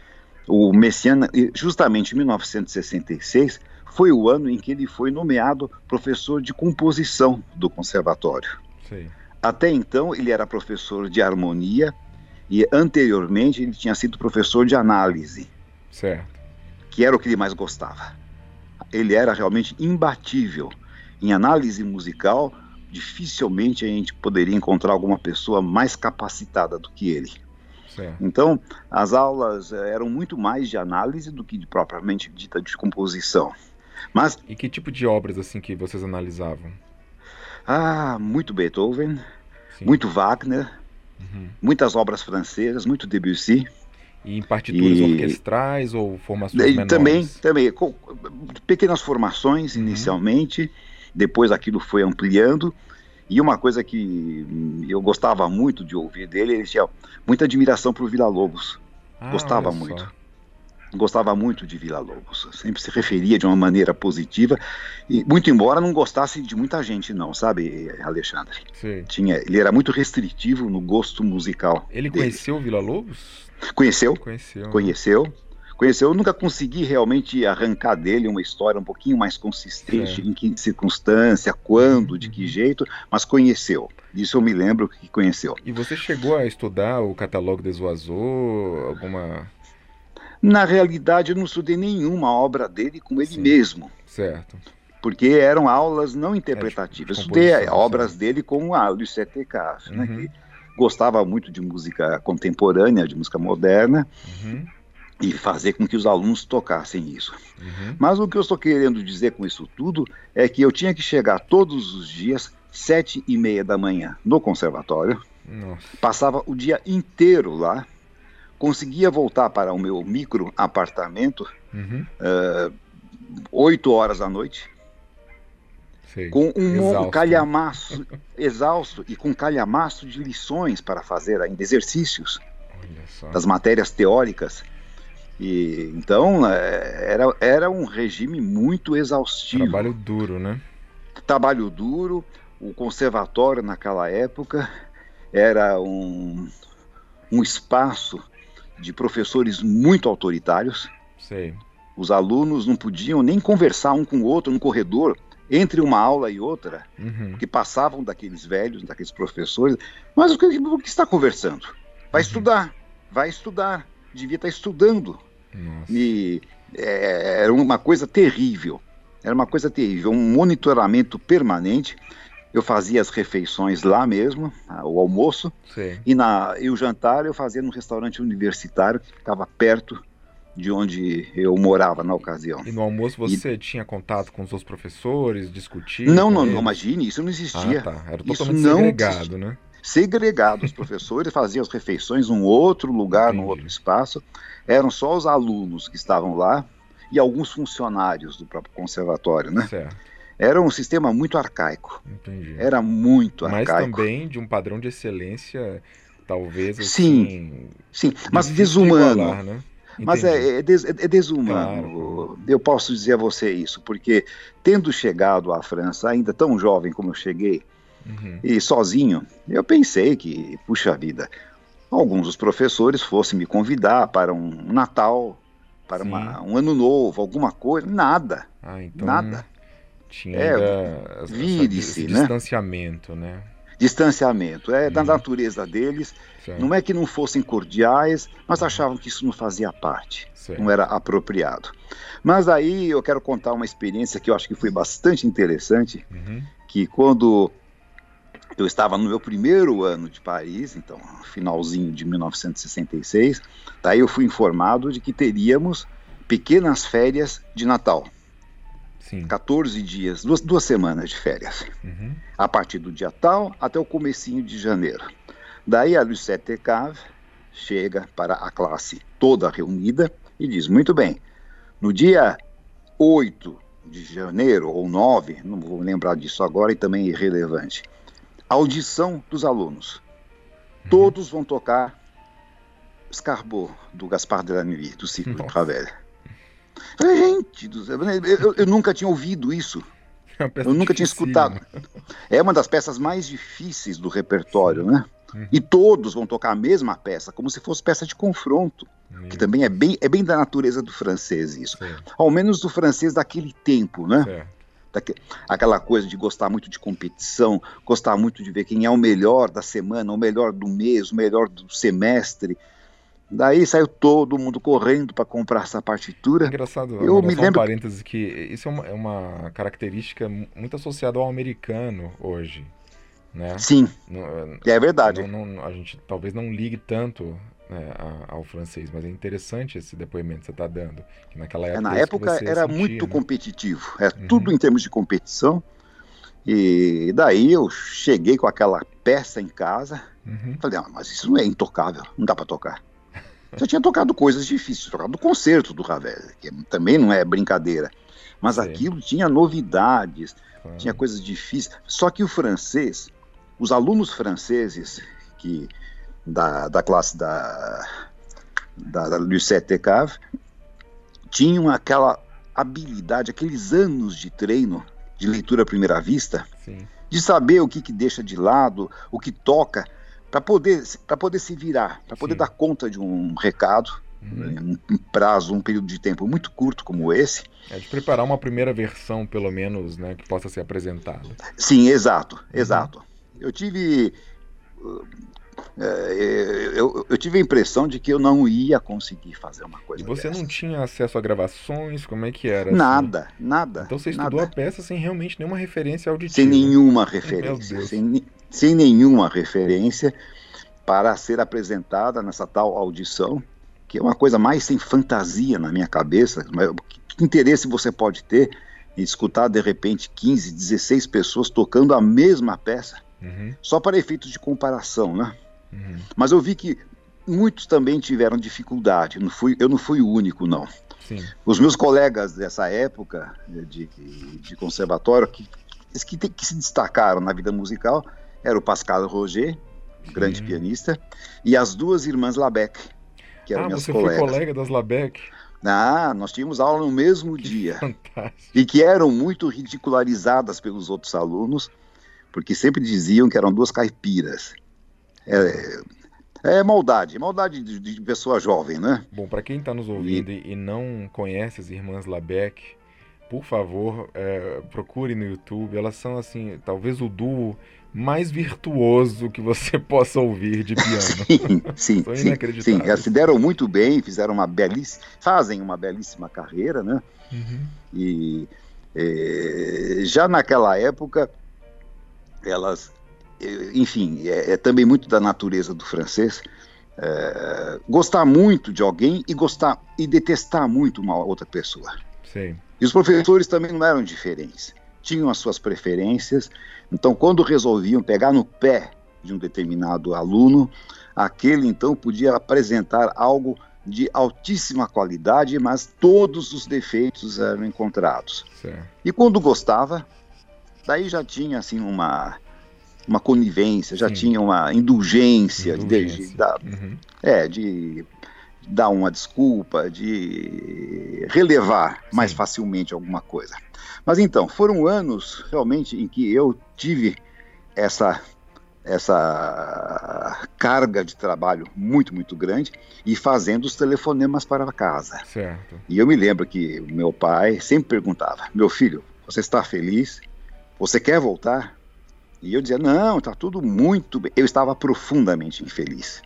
Speaker 2: o Messiaen, justamente em 1966, foi o ano em que ele foi nomeado professor de composição do conservatório.
Speaker 1: Sim.
Speaker 2: Até então, ele era professor de harmonia e anteriormente ele tinha sido professor de análise.
Speaker 1: Certo.
Speaker 2: Que era o que ele mais gostava. Ele era realmente imbatível. Em análise musical, dificilmente a gente poderia encontrar alguma pessoa mais capacitada do que ele.
Speaker 1: Certo.
Speaker 2: Então, as aulas eh, eram muito mais de análise do que de propriamente dita de composição. Mas
Speaker 1: e que tipo de obras assim que vocês analisavam?
Speaker 2: Ah, muito Beethoven, Sim. muito Wagner, uhum. muitas obras francesas, muito Debussy.
Speaker 1: E em partituras e... orquestrais ou formações e, menores?
Speaker 2: Também, também. Com pequenas formações uhum. inicialmente, depois aquilo foi ampliando. E uma coisa que eu gostava muito de ouvir dele, ele tinha muita admiração por Vila Lobos. Ah, Gostava muito. Só gostava muito de Vila Lobos, sempre se referia de uma maneira positiva, e muito embora não gostasse de muita gente não, sabe, Alexandre?
Speaker 1: Sim.
Speaker 2: Tinha, ele era muito restritivo no gosto musical.
Speaker 1: Ele dele. conheceu Vila Lobos?
Speaker 2: Conheceu?
Speaker 1: Conheceu.
Speaker 2: Conheceu. Conheceu, eu nunca consegui realmente arrancar dele uma história um pouquinho mais consistente, é. em que circunstância, quando, de que uhum. jeito, mas conheceu. Isso eu me lembro que conheceu.
Speaker 1: E você chegou a estudar o catálogo de Zoazô, alguma
Speaker 2: na realidade, eu não estudei nenhuma obra dele com ele Sim, mesmo.
Speaker 1: Certo.
Speaker 2: Porque eram aulas não interpretativas. É, de estudei obras certo. dele com a Lucette né, uhum. né, que gostava muito de música contemporânea, de música moderna.
Speaker 1: Uhum
Speaker 2: e fazer com que os alunos tocassem isso. Uhum. Mas o que eu estou querendo dizer com isso tudo é que eu tinha que chegar todos os dias sete e meia da manhã no conservatório,
Speaker 1: Nossa.
Speaker 2: passava o dia inteiro lá conseguia voltar para o meu micro apartamento
Speaker 1: uhum.
Speaker 2: uh, 8 horas da noite com um exausto. calhamaço exausto e com calhamaço de lições para fazer ainda exercícios das matérias teóricas e então é, era, era um regime muito exaustivo
Speaker 1: trabalho duro né
Speaker 2: trabalho duro o conservatório naquela época era um, um espaço de professores muito autoritários.
Speaker 1: Sei.
Speaker 2: Os alunos não podiam nem conversar um com o outro no corredor, entre uma aula e outra,
Speaker 1: uhum.
Speaker 2: que passavam daqueles velhos, daqueles professores. Mas o que, o que está conversando? Vai uhum. estudar, vai estudar, devia estar estudando.
Speaker 1: Nossa.
Speaker 2: E é, era uma coisa terrível. Era uma coisa terrível, um monitoramento permanente eu fazia as refeições lá mesmo, o almoço,
Speaker 1: Sim.
Speaker 2: e, na, e o jantar eu fazia num restaurante universitário que estava perto de onde eu morava na ocasião.
Speaker 1: E no almoço você e... tinha contato com os seus professores, discutia?
Speaker 2: Não, não, não, imagine, isso não existia.
Speaker 1: Ah, tá. Era totalmente isso segregado, existia. né?
Speaker 2: Segregado, os professores faziam as refeições num outro lugar, Entendi. num outro espaço. Eram só os alunos que estavam lá e alguns funcionários do próprio conservatório, né?
Speaker 1: Certo.
Speaker 2: Era um sistema muito arcaico.
Speaker 1: Entendi.
Speaker 2: Era muito
Speaker 1: mas
Speaker 2: arcaico.
Speaker 1: Mas também de um padrão de excelência, talvez
Speaker 2: assim.
Speaker 1: Sim,
Speaker 2: sim, mas desumano.
Speaker 1: igualar, né?
Speaker 2: Mas é, é, des, é desumano. Claro. Eu posso dizer a você isso, porque tendo chegado à França, ainda tão jovem como eu cheguei,
Speaker 1: uhum.
Speaker 2: e sozinho, eu pensei que, puxa vida, alguns dos professores fossem me convidar para um Natal, para uma, um ano novo, alguma coisa. Nada.
Speaker 1: Ah, então...
Speaker 2: Nada.
Speaker 1: Tinha é,
Speaker 2: vire-se,
Speaker 1: né? Distanciamento, né?
Speaker 2: Distanciamento, é uhum. da natureza deles. Certo. Não é que não fossem cordiais, mas achavam que isso não fazia parte,
Speaker 1: certo.
Speaker 2: não era apropriado. Mas aí eu quero contar uma experiência que eu acho que foi bastante interessante,
Speaker 1: uhum.
Speaker 2: que quando eu estava no meu primeiro ano de Paris, então finalzinho de 1966. Daí eu fui informado de que teríamos pequenas férias de Natal. Sim. 14 dias, duas, duas semanas de férias. Uhum. A partir do dia tal até o comecinho de janeiro. Daí a Lucette Cave chega para a classe toda reunida e diz: Muito bem, no dia 8 de janeiro ou 9, não vou lembrar disso agora e também é irrelevante, audição dos alunos. Uhum. Todos vão tocar Escarbot, do Gaspar de la Nuit, do Ciclo de Ravel. Gente do céu, eu, eu nunca tinha ouvido isso. É eu nunca tinha escutado. É uma das peças mais difíceis do repertório, né? Uhum. E todos vão tocar a mesma peça, como se fosse peça de confronto, uhum. que também é bem, é bem da natureza do francês isso. Ao menos do francês daquele tempo, né? Aquela coisa de gostar muito de competição, gostar muito de ver quem é o melhor da semana, o melhor do mês, o melhor do semestre. Daí saiu todo mundo correndo para comprar essa partitura.
Speaker 1: Engraçado, eu me lembro. Um parênteses que isso é uma, é uma característica muito associada ao americano hoje né?
Speaker 2: Sim, é verdade.
Speaker 1: Não, não, a gente talvez não ligue tanto né, ao francês, mas é interessante esse depoimento que você está dando. Que naquela época,
Speaker 2: na época era sentia, muito né? competitivo, é uhum. tudo em termos de competição. E daí eu cheguei com aquela peça em casa, uhum. falei, ah, mas isso não é intocável, não dá para tocar. Já tinha tocado coisas difíceis, tocado o concerto do Ravel, que também não é brincadeira. Mas Sim. aquilo tinha novidades, tinha coisas difíceis. Só que o francês, os alunos franceses que da, da classe da, da, da Lucette Cave tinham aquela habilidade, aqueles anos de treino de leitura à primeira vista, Sim. de saber o que, que deixa de lado, o que toca, para poder, poder se virar, para poder Sim. dar conta de um recado, uhum. um, um prazo, um período de tempo muito curto como esse.
Speaker 1: É de preparar uma primeira versão, pelo menos, né, que possa ser apresentada.
Speaker 2: Sim, exato, uhum. exato. Eu tive. É, eu, eu, tive a impressão de que eu não ia conseguir fazer uma coisa.
Speaker 1: E você
Speaker 2: dessas.
Speaker 1: não tinha acesso a gravações? Como é que era?
Speaker 2: Nada, assim? nada.
Speaker 1: Então você estudou
Speaker 2: nada.
Speaker 1: a peça sem realmente nenhuma referência auditiva?
Speaker 2: Sem nenhuma referência. Sem, sem nenhuma referência para ser apresentada nessa tal audição, que é uma coisa mais sem fantasia na minha cabeça. Mas que interesse você pode ter em escutar de repente 15, 16 pessoas tocando a mesma peça? uhum. só para efeitos de comparação, né? Uhum. Mas eu vi que muitos também tiveram dificuldade. Não fui, eu não fui o único, não. Sim. Os meus colegas dessa época de, de conservatório que, que, que, se destacaram na vida musical eram o Pascal Roger, Sim. grande pianista, e as duas irmãs Labec, que eram ah, minhas
Speaker 1: você
Speaker 2: colegas.
Speaker 1: Foi colega das Labec?
Speaker 2: Ah, nós tínhamos aula no mesmo que dia. Fantástico. E que eram muito ridicularizadas pelos outros alunos, porque sempre diziam que eram duas caipiras. É, é maldade, maldade de, de, pessoa jovem, né?
Speaker 1: Bom, para quem está nos ouvindo e... e... não conhece as irmãs Labec, por favor, é, procure no YouTube. Elas são, assim, talvez o duo mais virtuoso que você possa ouvir de piano.
Speaker 2: sim, sim, sim, sim. Elas se deram muito bem, fizeram uma belíssima, fazem uma belíssima carreira, né? Uhum. E é, já naquela época elas, enfim, é, é também muito da natureza do francês. É, gostar muito de alguém e gostar e detestar muito uma outra pessoa. Sim. E os professores também não eram diferentes. Tinham as suas preferências. Então, quando resolviam pegar no pé de um determinado aluno, aquele então podia apresentar algo de altíssima qualidade, mas todos os defeitos eram encontrados. E quando gostava, Daí já tinha assim uma uma conivência, já Sim. tinha uma indulgência, indulgência. De, de, dar, uhum. é, de dar uma desculpa, de relevar Sim. mais facilmente alguma coisa. Mas então, foram anos realmente em que eu tive essa essa carga de trabalho muito, muito grande e fazendo os telefonemas para casa. Certo. E eu me lembro que meu pai sempre perguntava: Meu filho, você está feliz? Você quer voltar? E eu dizia: Não, está tudo muito bem. Eu estava profundamente infeliz.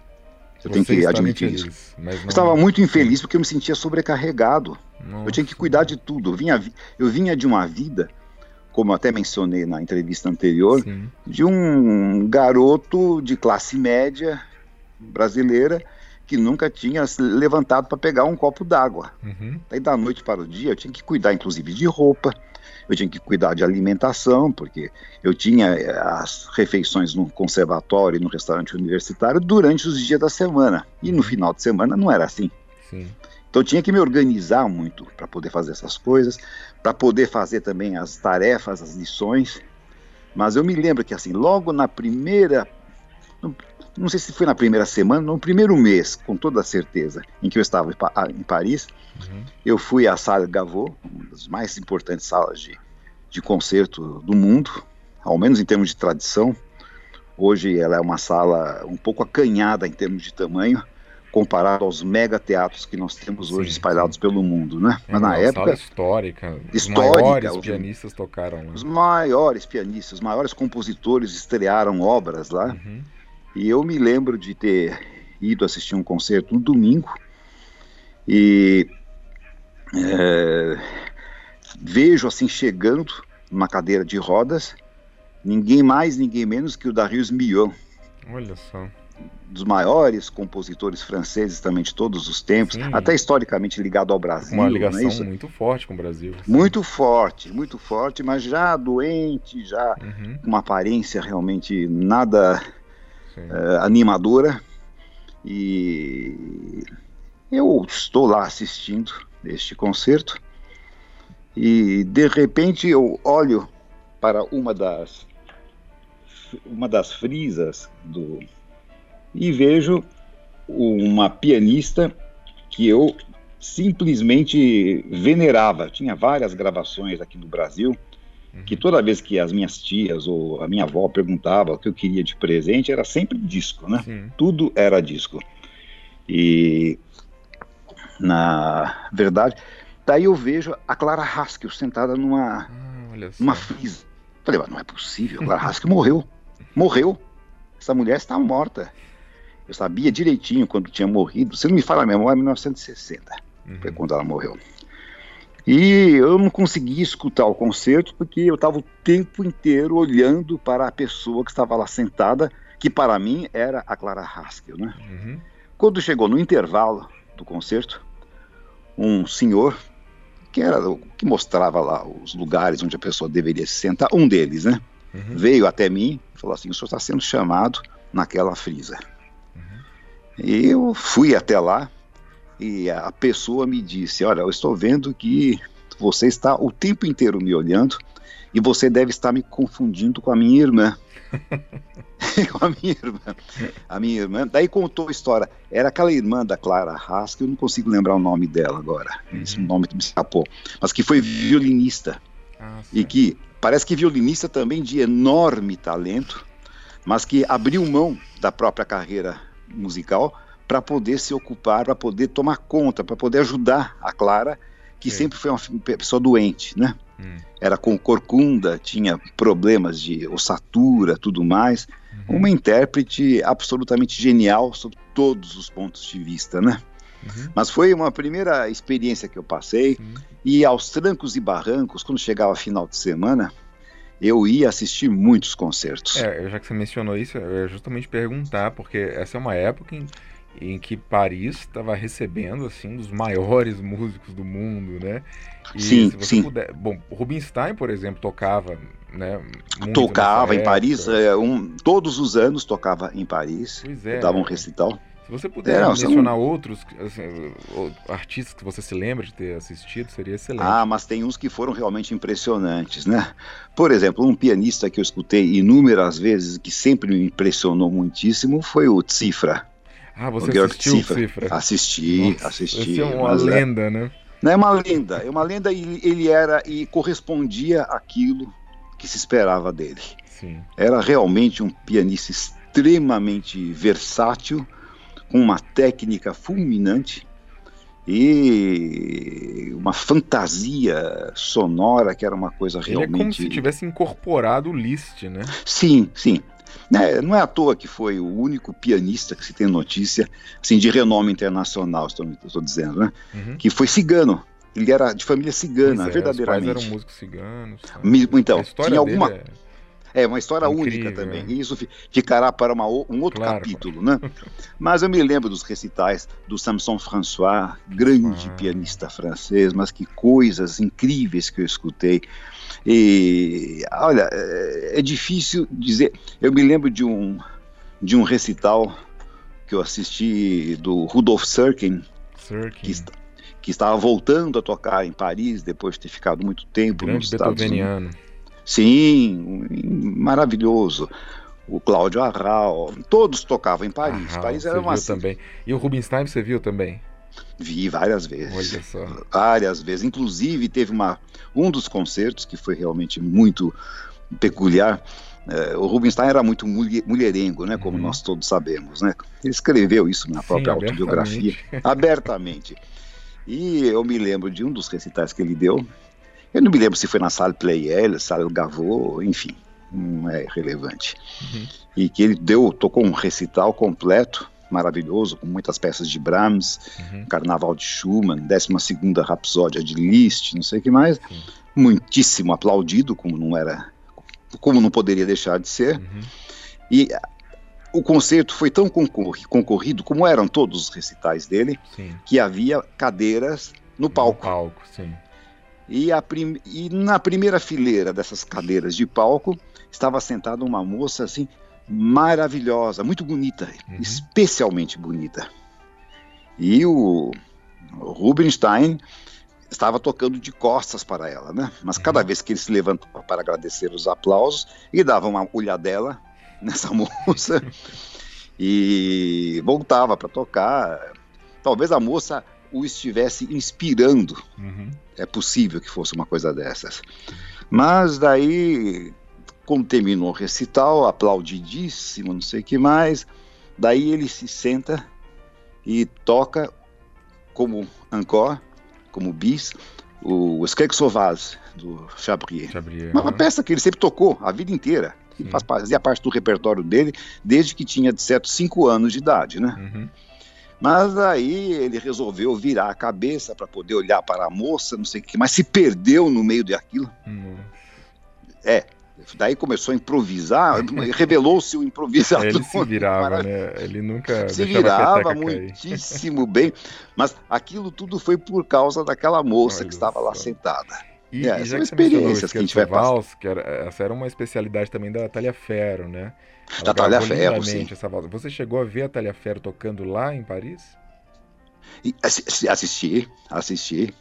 Speaker 2: Eu Você tenho que admitir infeliz, isso. Não... Estava muito infeliz porque eu me sentia sobrecarregado. Nossa. Eu tinha que cuidar de tudo. Eu vinha, eu vinha de uma vida como eu até mencionei na entrevista anterior, Sim. de um garoto de classe média brasileira que nunca tinha se levantado para pegar um copo d'água. Uhum. Daí da noite para o dia eu tinha que cuidar inclusive de roupa, eu tinha que cuidar de alimentação, porque eu tinha eh, as refeições no conservatório e no restaurante universitário durante os dias da semana. E no final de semana não era assim. Sim. Então eu tinha que me organizar muito para poder fazer essas coisas, para poder fazer também as tarefas, as lições. Mas eu me lembro que assim, logo na primeira não sei se foi na primeira semana, no primeiro mês, com toda certeza, em que eu estava em Paris, uhum. eu fui à Sala Gavot, das mais importantes salas de, de concerto do mundo, ao menos em termos de tradição. Hoje ela é uma sala um pouco acanhada em termos de tamanho, comparado aos mega teatros que nós temos hoje sim, espalhados sim. pelo mundo, né?
Speaker 1: Mas na época histórica, histórica, os maiores os, pianistas tocaram. Né?
Speaker 2: Os maiores pianistas, os maiores compositores estrearam obras lá. Uhum. E eu me lembro de ter ido assistir um concerto no domingo e é, vejo assim chegando numa cadeira de rodas ninguém mais, ninguém menos que o Darius Milhaud.
Speaker 1: Olha só.
Speaker 2: Dos maiores compositores franceses também de todos os tempos, Sim. até historicamente ligado ao Brasil.
Speaker 1: Uma ligação é muito forte com o Brasil.
Speaker 2: Assim. Muito forte, muito forte, mas já doente, já uhum. com uma aparência realmente nada uh, animadora. E eu estou lá assistindo este concerto e de repente eu olho para uma das uma das frisas do e vejo uma pianista que eu simplesmente venerava. Tinha várias gravações aqui no Brasil Uhum. Que toda vez que as minhas tias ou a minha avó perguntava o que eu queria de presente, era sempre disco, né? Sim. Tudo era disco. E, na verdade, daí eu vejo a Clara Haskell sentada numa, ah, numa frisa. Falei, mas não é possível, a Clara Haskell morreu. Morreu. Essa mulher está morta. Eu sabia direitinho quando tinha morrido. Se não me fala a memória, 1960 uhum. foi quando ela morreu. E eu não conseguia escutar o concerto porque eu estava o tempo inteiro olhando para a pessoa que estava lá sentada, que para mim era a Clara Haskell. Né? Uhum. Quando chegou no intervalo do concerto, um senhor que era que mostrava lá os lugares onde a pessoa deveria se sentar, um deles, né? Uhum. Veio até mim e falou assim: o senhor está sendo chamado naquela frisa. Uhum. E eu fui até lá, e a pessoa me disse: Olha, eu estou vendo que você está o tempo inteiro me olhando e você deve estar me confundindo com a minha irmã. com a minha irmã. A minha irmã. Daí contou a história. Era aquela irmã da Clara Haas, que eu não consigo lembrar o nome dela agora. Uhum. Esse nome me escapou. Mas que foi violinista. Ah, e que parece que violinista também de enorme talento, mas que abriu mão da própria carreira musical para poder se ocupar, para poder tomar conta, para poder ajudar a Clara, que Sim. sempre foi uma pessoa doente, né? Hum. Era com corcunda, tinha problemas de ossatura, tudo mais. Uhum. Uma intérprete absolutamente genial sob todos os pontos de vista, né? Uhum. Mas foi uma primeira experiência que eu passei Sim. e aos trancos e barrancos, quando chegava final de semana, eu ia assistir muitos concertos.
Speaker 1: É, já que você mencionou isso, eu ia justamente perguntar, porque essa é uma época em em que Paris estava recebendo assim um dos maiores músicos do mundo, né?
Speaker 2: E sim, sim.
Speaker 1: Puder... Bom, Rubinstein, por exemplo, tocava, né?
Speaker 2: Tocava em Paris, é, um, todos os anos tocava em Paris. Pois é. Dava um recital.
Speaker 1: Se você puder é, mencionar são... outros assim, artistas que você se lembra de ter assistido, seria excelente.
Speaker 2: Ah, mas tem uns que foram realmente impressionantes, né? Por exemplo, um pianista que eu escutei inúmeras vezes, que sempre me impressionou muitíssimo, foi o Cifra.
Speaker 1: Ah, você o assistiu Cifra. Cifra?
Speaker 2: Assisti, Nossa, assisti.
Speaker 1: É uma é lenda, né?
Speaker 2: Não é uma lenda, é uma lenda e ele era e correspondia àquilo que se esperava dele. Sim. Era realmente um pianista extremamente versátil, com uma técnica fulminante e uma fantasia sonora que era uma coisa realmente. Ele é como
Speaker 1: se tivesse incorporado o Liszt, né?
Speaker 2: Sim, sim. É, não é à toa que foi o único pianista que se tem notícia, assim, de renome internacional, estou, estou dizendo, né? Uhum. Que foi cigano. Ele era de família cigana,
Speaker 1: é,
Speaker 2: verdadeiramente.
Speaker 1: Os pais eram músicos ciganos.
Speaker 2: Então, tinha alguma. É... É uma história Incrível, única também.
Speaker 1: É.
Speaker 2: Isso ficará para uma, um outro claro, capítulo, né? Mas eu me lembro dos recitais do Samson François, grande ah. pianista francês, mas que coisas incríveis que eu escutei. E olha, é, é difícil dizer. Eu me lembro de um de um recital que eu assisti do Rudolf Serkin, que, que, estava voltando a tocar em Paris depois de ter ficado muito tempo
Speaker 1: Grande nos Estados Unidos.
Speaker 2: Sim, maravilhoso. O Cláudio Arral, todos tocavam em Paris.
Speaker 1: Arral,
Speaker 2: Paris
Speaker 1: era uma também. E o Rubinstein você viu também?
Speaker 2: Vi várias vezes.
Speaker 1: Olha só.
Speaker 2: Várias vezes. Inclusive teve uma um dos concertos que foi realmente muito peculiar é, o Rubinstein era muito mulherengo, né, como uhum. nós todos sabemos, né? Ele escreveu isso na própria Sim, autobiografia, abertamente. E eu me lembro de um dos recitais que ele deu. Eu não me lembro se foi na Salle Pleyel, Salle Gavot, enfim, não é relevante. Uhum. E que ele deu, tocou um recital completo, maravilhoso, com muitas peças de Brahms, uhum. Carnaval de Schumann, 12 segunda Rapsódia de Liszt, não sei o que mais. Sim. Muitíssimo aplaudido, como não era como não poderia deixar de ser. Uhum. E o concerto foi tão concorrido, como eram todos os recitais dele, sim. que havia cadeiras no palco.
Speaker 1: No palco.
Speaker 2: E, e, na primeira fileira dessas cadeiras de palco estava sentada uma moça assim maravilhosa, muito bonita, uhum. especialmente bonita. E o, Rubinstein estava tocando de costas para ela, né? Mas cada uhum. vez que ele se levantava para agradecer os aplausos, ele dava uma olhadela nessa moça e voltava para tocar. Talvez a moça o estivesse inspirando. Uhum. É possível que fosse uma coisa dessas. Mas daí, quando terminou o recital, aplaudidíssimo, não sei o que mais, daí ele se senta e toca como encore como bis, o Skek Sauvage, do Chabrier. Chabrier uma, uma peça que ele sempre tocou a vida inteira. Que faz, fazia parte do repertório dele desde que tinha, de certo, cinco anos de idade, né? Uhum. Mas aí ele resolveu virar a cabeça para poder olhar para a moça, não sei o que, mas se perdeu no meio daquilo. Uhum. É, Daí começou a improvisar, revelou-se o improvisador.
Speaker 1: Ele se virava, né? Ele nunca
Speaker 2: se virava muitíssimo bem, mas aquilo tudo foi por causa daquela moça Olha que estava lá sentada.
Speaker 1: E, é, e já são experiências que, a gente vai passar. Que era, essa era uma especialidade também da Talhaferro, né?
Speaker 2: Ela da Talhaferro, sim.
Speaker 1: Essa valsa. Você chegou a ver a Talhaferro tocando lá em Paris?
Speaker 2: E, assisti, assisti.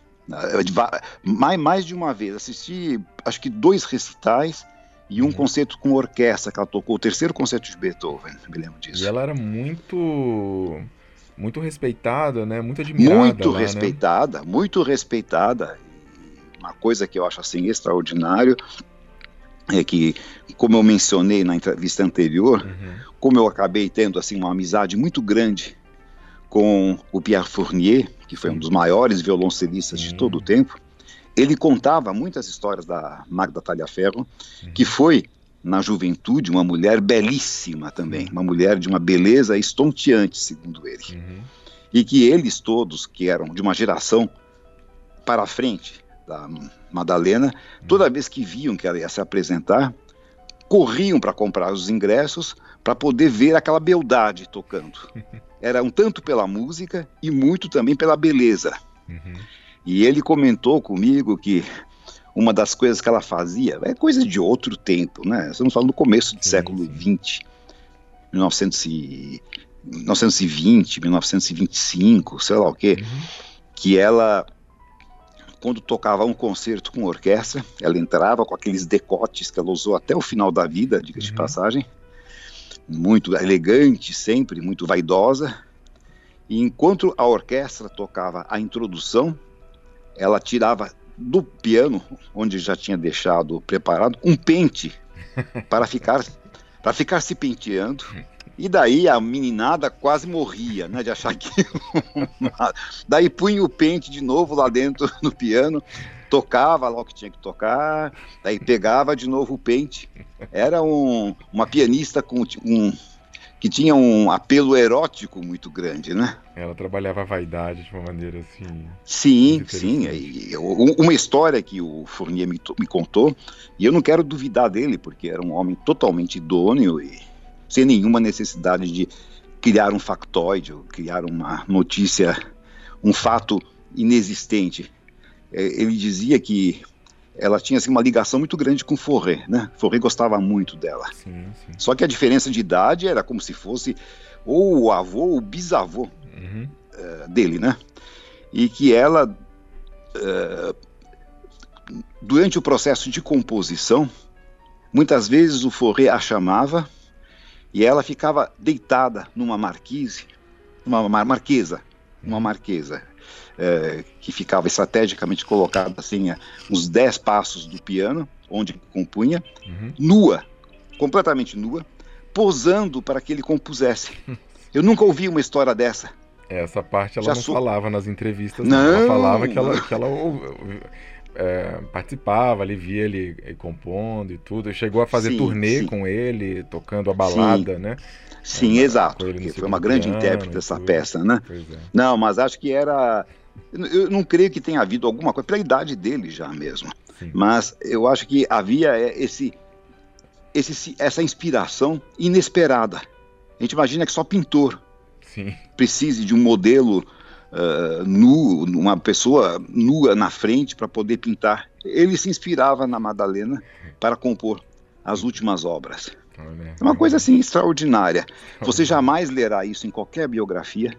Speaker 2: Mais, mais de uma vez. Assisti, acho que dois recitais e um uhum. concerto com orquestra que ela tocou, o terceiro concerto de Beethoven, me lembro disso.
Speaker 1: E ela era muito muito respeitada, né? Muito admirada.
Speaker 2: Muito
Speaker 1: lá,
Speaker 2: né? respeitada, né? muito respeitada. Uma coisa que eu acho assim extraordinário é que, como eu mencionei na entrevista anterior, uhum. como eu acabei tendo assim uma amizade muito grande com o Pierre Fournier, que foi um dos maiores violoncelistas de todo o tempo, ele contava muitas histórias da Magda Talhaferro, uhum. que foi, na juventude, uma mulher belíssima também, uma mulher de uma beleza estonteante, segundo ele. Uhum. E que eles todos, que eram de uma geração para frente da Madalena, uhum. toda vez que viam que ela ia se apresentar, corriam para comprar os ingressos para poder ver aquela beldade tocando. Era um tanto pela música e muito também pela beleza. Uhum. E ele comentou comigo que uma das coisas que ela fazia é coisa de outro tempo, né? Estamos falando do começo do sim, século XX, 1920, 1925, sei lá o quê, uhum. que ela quando tocava um concerto com orquestra, ela entrava com aqueles decotes que ela usou até o final da vida, diga uhum. de passagem, muito elegante sempre, muito vaidosa. E enquanto a orquestra tocava a introdução, ela tirava do piano, onde já tinha deixado preparado, um pente para ficar para ficar se penteando. E daí a meninada quase morria, né, de achar que daí punha o pente de novo lá dentro no piano, tocava lá o que tinha que tocar, daí pegava de novo o pente. Era um, uma pianista com um que tinha um apelo erótico muito grande, né?
Speaker 1: Ela trabalhava a vaidade de uma maneira assim.
Speaker 2: Sim, sim. E, uma história que o Fournier me, me, contou, e eu não quero duvidar dele, porque era um homem totalmente idôneo e sem nenhuma necessidade de criar um factoide, ou criar uma notícia, um fato inexistente. É, ele dizia que ela tinha assim, uma ligação muito grande com Forré, né? Forré gostava muito dela. Sim, sim. Só que a diferença de idade era como se fosse ou o avô ou o bisavô uhum. uh, dele, né? E que ela, uh, durante o processo de composição, muitas vezes o Forré a chamava e ela ficava deitada numa marquise, uma marquesa, uma uhum. marquesa, é, que ficava estrategicamente colocada assim, a uns 10 passos do piano, onde compunha, uhum. nua, completamente nua, posando para que ele compusesse. Eu nunca ouvi uma história dessa.
Speaker 1: É, essa parte ela Já não sou... falava nas entrevistas, não. ela falava que ela, que ela é, participava, ali via ele compondo e tudo. Chegou a fazer sim, turnê sim. com ele, tocando a balada,
Speaker 2: sim.
Speaker 1: né?
Speaker 2: Sim, é, exato. Foi uma grande intérprete dessa peça, né? É. Não, mas acho que era eu não creio que tenha havido alguma coisa, pela idade dele já mesmo. Sim. Mas eu acho que havia é, esse, esse, essa inspiração inesperada. A gente imagina que só pintor Sim. precise de um modelo uh, nu, uma pessoa nua na frente para poder pintar. Ele se inspirava na Madalena para compor as últimas obras. É uma coisa assim extraordinária. Você jamais lerá isso em qualquer biografia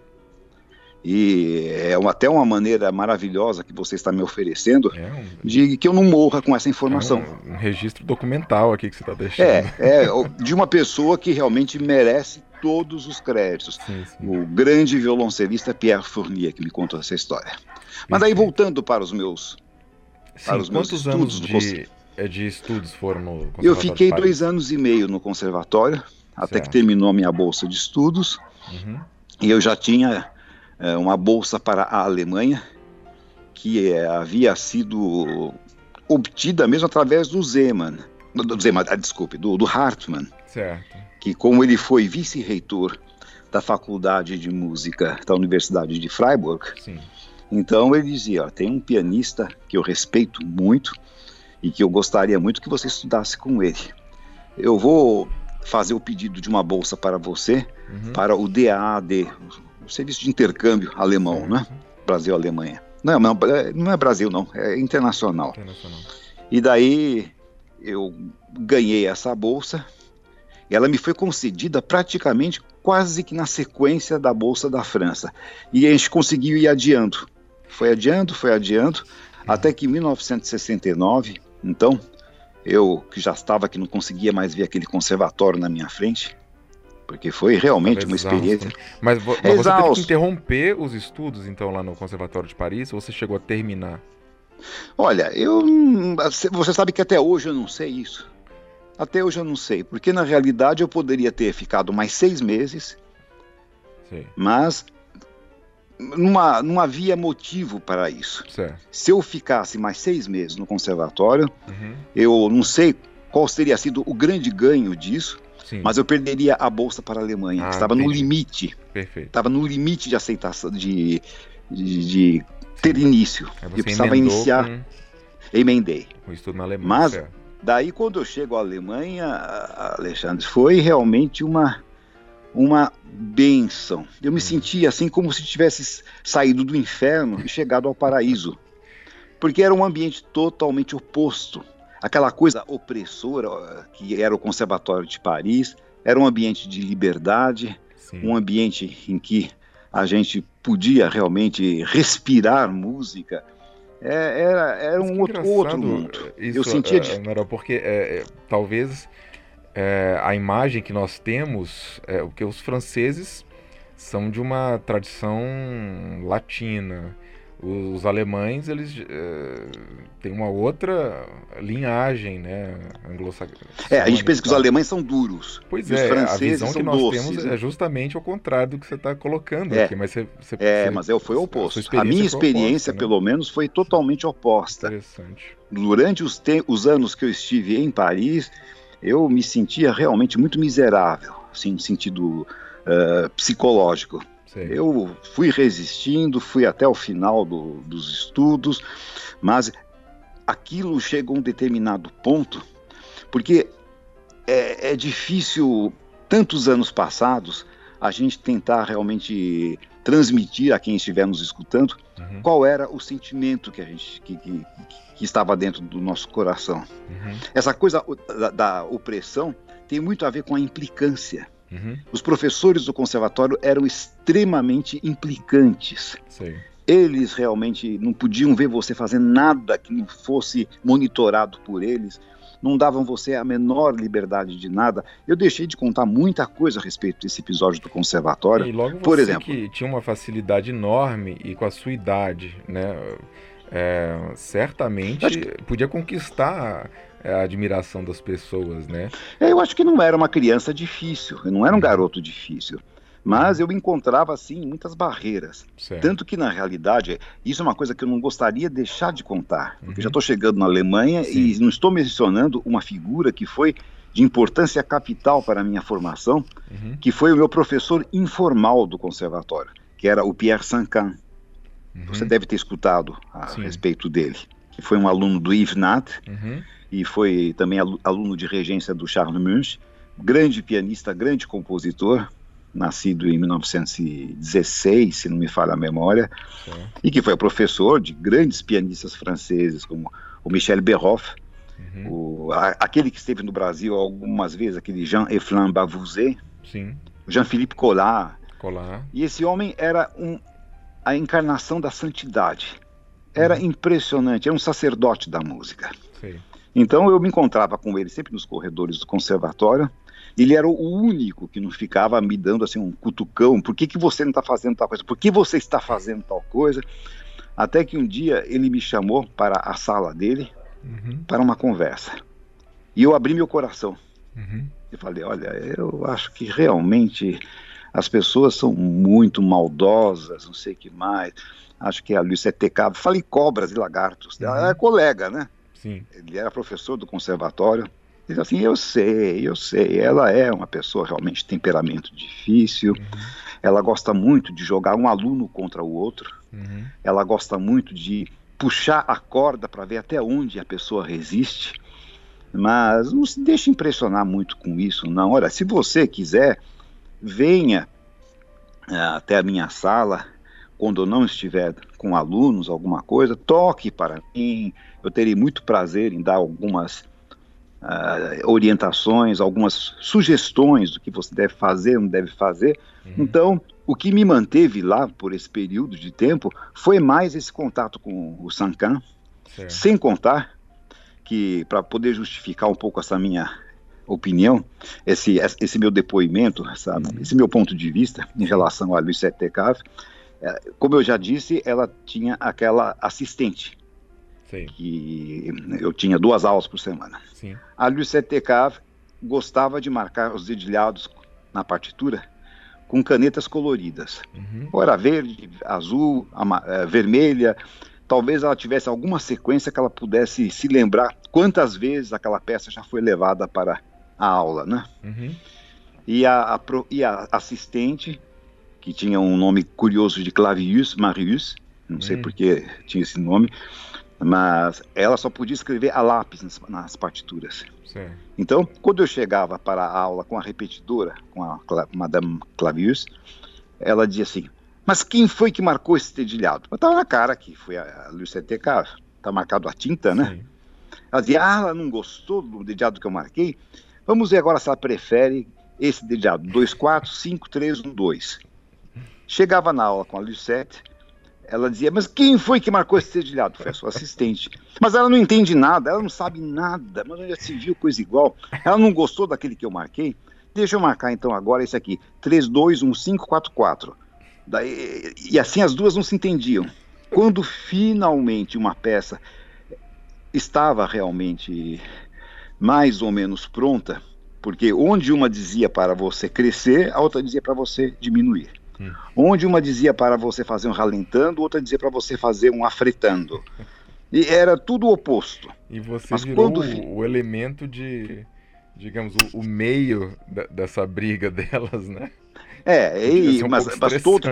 Speaker 2: e é uma, até uma maneira maravilhosa que você está me oferecendo é um, de que eu não morra com essa informação.
Speaker 1: É um, um registro documental aqui que você está deixando.
Speaker 2: É, é, de uma pessoa que realmente merece todos os créditos. Sim, sim. O grande violoncelista Pierre Fournier, que me contou essa história. Mas daí voltando para os meus,
Speaker 1: sim, para os meus estudos de, é de estudos foram no
Speaker 2: Eu fiquei dois anos e meio no conservatório, até certo. que terminou a minha bolsa de estudos. Uhum. E eu já tinha uma bolsa para a Alemanha, que é, havia sido obtida mesmo através do Zeman, do Zeman, ah, desculpe, do, do Hartmann, certo. que como ele foi vice-reitor da Faculdade de Música da Universidade de Freiburg, Sim. então ele dizia, ó, tem um pianista que eu respeito muito e que eu gostaria muito que você estudasse com ele. Eu vou fazer o pedido de uma bolsa para você, uhum. para o DAAD, serviço de intercâmbio alemão, né? Brasil-Alemanha. Não, não, é, não é Brasil, não, é internacional. internacional. E daí eu ganhei essa bolsa. Ela me foi concedida praticamente quase que na sequência da bolsa da França. E a gente conseguiu ir adiando. Foi adiando, foi adiando, uhum. até que em 1969, então, eu que já estava que não conseguia mais ver aquele conservatório na minha frente, porque foi realmente uma experiência.
Speaker 1: Mas, mas você teve que interromper os estudos, então, lá no Conservatório de Paris, ou você chegou a terminar?
Speaker 2: Olha, eu. Você sabe que até hoje eu não sei isso. Até hoje eu não sei, porque na realidade eu poderia ter ficado mais seis meses, Sim. mas numa, não havia motivo para isso. Certo. Se eu ficasse mais seis meses no conservatório, uhum. eu não sei qual teria sido o grande ganho disso, Sim. mas eu perderia a bolsa para a Alemanha. Ah, estava entendi. no limite. Perfeito. Estava no limite de aceitação, de, de, de ter início. Eu precisava iniciar. Com... Emendei.
Speaker 1: O estudo na Alemanha.
Speaker 2: Mas daí quando eu chego à Alemanha, Alexandre, foi realmente uma uma benção. Eu me hum. sentia assim como se tivesse saído do inferno e chegado ao paraíso. Porque era um ambiente totalmente oposto aquela coisa opressora que era o Conservatório de Paris, era um ambiente de liberdade, Sim. um ambiente em que a gente podia realmente respirar música. É, era era um outro, outro, mundo.
Speaker 1: Isso, Eu sentia de... Não, porque é, talvez é, a imagem que nós temos é o que os franceses são de uma tradição latina os alemães, eles uh, têm uma outra linhagem, né, anglo-saxônica.
Speaker 2: É, a gente pensa que os alemães são duros.
Speaker 1: Pois é, a visão que nós doces, temos né? é justamente o contrário do que você está colocando é, aqui. Mas você, você,
Speaker 2: é, você, mas eu foi o oposto. A, a minha experiência, oposta, né? pelo menos, foi totalmente oposta.
Speaker 1: Interessante.
Speaker 2: Durante os, os anos que eu estive em Paris, eu me sentia realmente muito miserável assim, no sentido uh, psicológico. Sim. Eu fui resistindo, fui até o final do, dos estudos, mas aquilo chegou a um determinado ponto, porque é, é difícil, tantos anos passados, a gente tentar realmente transmitir a quem estiver nos escutando uhum. qual era o sentimento que a gente que, que, que estava dentro do nosso coração. Uhum. Essa coisa da, da, opressão tem muito a ver com a implicância. Uhum. Os professores do conservatório eram extremamente implicantes. Sim. Eles realmente não podiam ver você fazendo nada que não fosse monitorado por eles não davam você a menor liberdade de nada. Eu deixei de contar muita coisa a respeito desse episódio do conservatório.
Speaker 1: E logo Por exemplo, que tinha uma facilidade enorme e com a sua idade, né? É, certamente que... podia conquistar a admiração das pessoas, né?
Speaker 2: É, eu acho que não era uma criança difícil, eu não era um uhum. garoto difícil. Mas eu encontrava, assim, muitas barreiras. Certo. Tanto que, na realidade, isso é uma coisa que eu não gostaria de deixar de contar. Porque uhum. já estou chegando na Alemanha Sim. e não estou mencionando uma figura que foi de importância capital para a minha formação, uhum. que foi o meu professor informal do conservatório, que era o Pierre Sancan. Uhum. Você deve ter escutado a Sim. respeito dele. Que foi um aluno do Yves Nat uhum. E foi também aluno de regência do Charles Munch, grande pianista, grande compositor, nascido em 1916, se não me falha a memória, Sim. e que foi professor de grandes pianistas franceses, como o Michel Berhoff, uhum. o, a, aquele que esteve no Brasil algumas vezes, aquele Jean-Eflin Bavouzet, Jean-Philippe Collard. Collard. E esse homem era um, a encarnação da santidade. Era uhum. impressionante, era um sacerdote da música. Sim. Então eu me encontrava com ele sempre nos corredores do conservatório, ele era o único que não ficava me dando assim um cutucão, por que, que você não está fazendo tal coisa, por que você está fazendo tal coisa, até que um dia ele me chamou para a sala dele uhum. para uma conversa. E eu abri meu coração. Uhum. E falei, olha, eu acho que realmente as pessoas são muito maldosas, não sei o que mais. Acho que a Lúcia TK, falei cobras e lagartos. Uhum. Ela é colega, né? Sim. Ele era professor do conservatório. Diz assim, eu sei, eu sei, ela é uma pessoa realmente de temperamento difícil, uhum. ela gosta muito de jogar um aluno contra o outro, uhum. ela gosta muito de puxar a corda para ver até onde a pessoa resiste, mas não se deixe impressionar muito com isso, não. Olha, se você quiser, venha uh, até a minha sala, quando eu não estiver com alunos, alguma coisa, toque para mim, eu terei muito prazer em dar algumas uh, orientações, algumas sugestões do que você deve fazer, não deve fazer. Uhum. Então, o que me manteve lá por esse período de tempo foi mais esse contato com o Sankan, sem contar que, para poder justificar um pouco essa minha opinião, esse, esse meu depoimento, essa, uhum. esse meu ponto de vista em relação a Lucette Decave, é, como eu já disse, ela tinha aquela assistente Sim. que eu tinha duas aulas por semana. Sim. A Lucette Cave gostava de marcar os dedilhados na partitura com canetas coloridas. Uhum. Ou era verde, azul, é, vermelha. Talvez ela tivesse alguma sequência que ela pudesse se lembrar quantas vezes aquela peça já foi levada para a aula, né? Uhum. E, a, a, e a assistente, que tinha um nome curioso de Clavius Marius, não sei uhum. por que tinha esse nome, mas ela só podia escrever a lápis nas, nas partituras. Sim. Então, quando eu chegava para a aula com a repetidora, com a Madame Clavius, ela dizia assim: Mas quem foi que marcou esse dedilhado? Estava na cara que foi a Lucette Caro. Está marcado a tinta, né? Sim. Ela dizia: Ah, ela não gostou do dedilhado que eu marquei. Vamos ver agora se ela prefere esse dedilhado: 2, 4, 5, 3, 1, 2. Chegava na aula com a Lucette, ela dizia, mas quem foi que marcou esse dedilhado? Foi a sua assistente. Mas ela não entende nada, ela não sabe nada, mas já se viu coisa igual. Ela não gostou daquele que eu marquei. Deixa eu marcar então agora esse aqui, 321544. Daí, e assim as duas não se entendiam. Quando finalmente uma peça estava realmente mais ou menos pronta, porque onde uma dizia para você crescer, a outra dizia para você diminuir. Hum. Onde uma dizia para você fazer um ralentando, outra dizia para você fazer um afretando. E era tudo o oposto.
Speaker 1: E você Mas virou quando... o elemento de, digamos, o, o meio da, dessa briga delas, né?
Speaker 2: É, e, um mas, mas todos,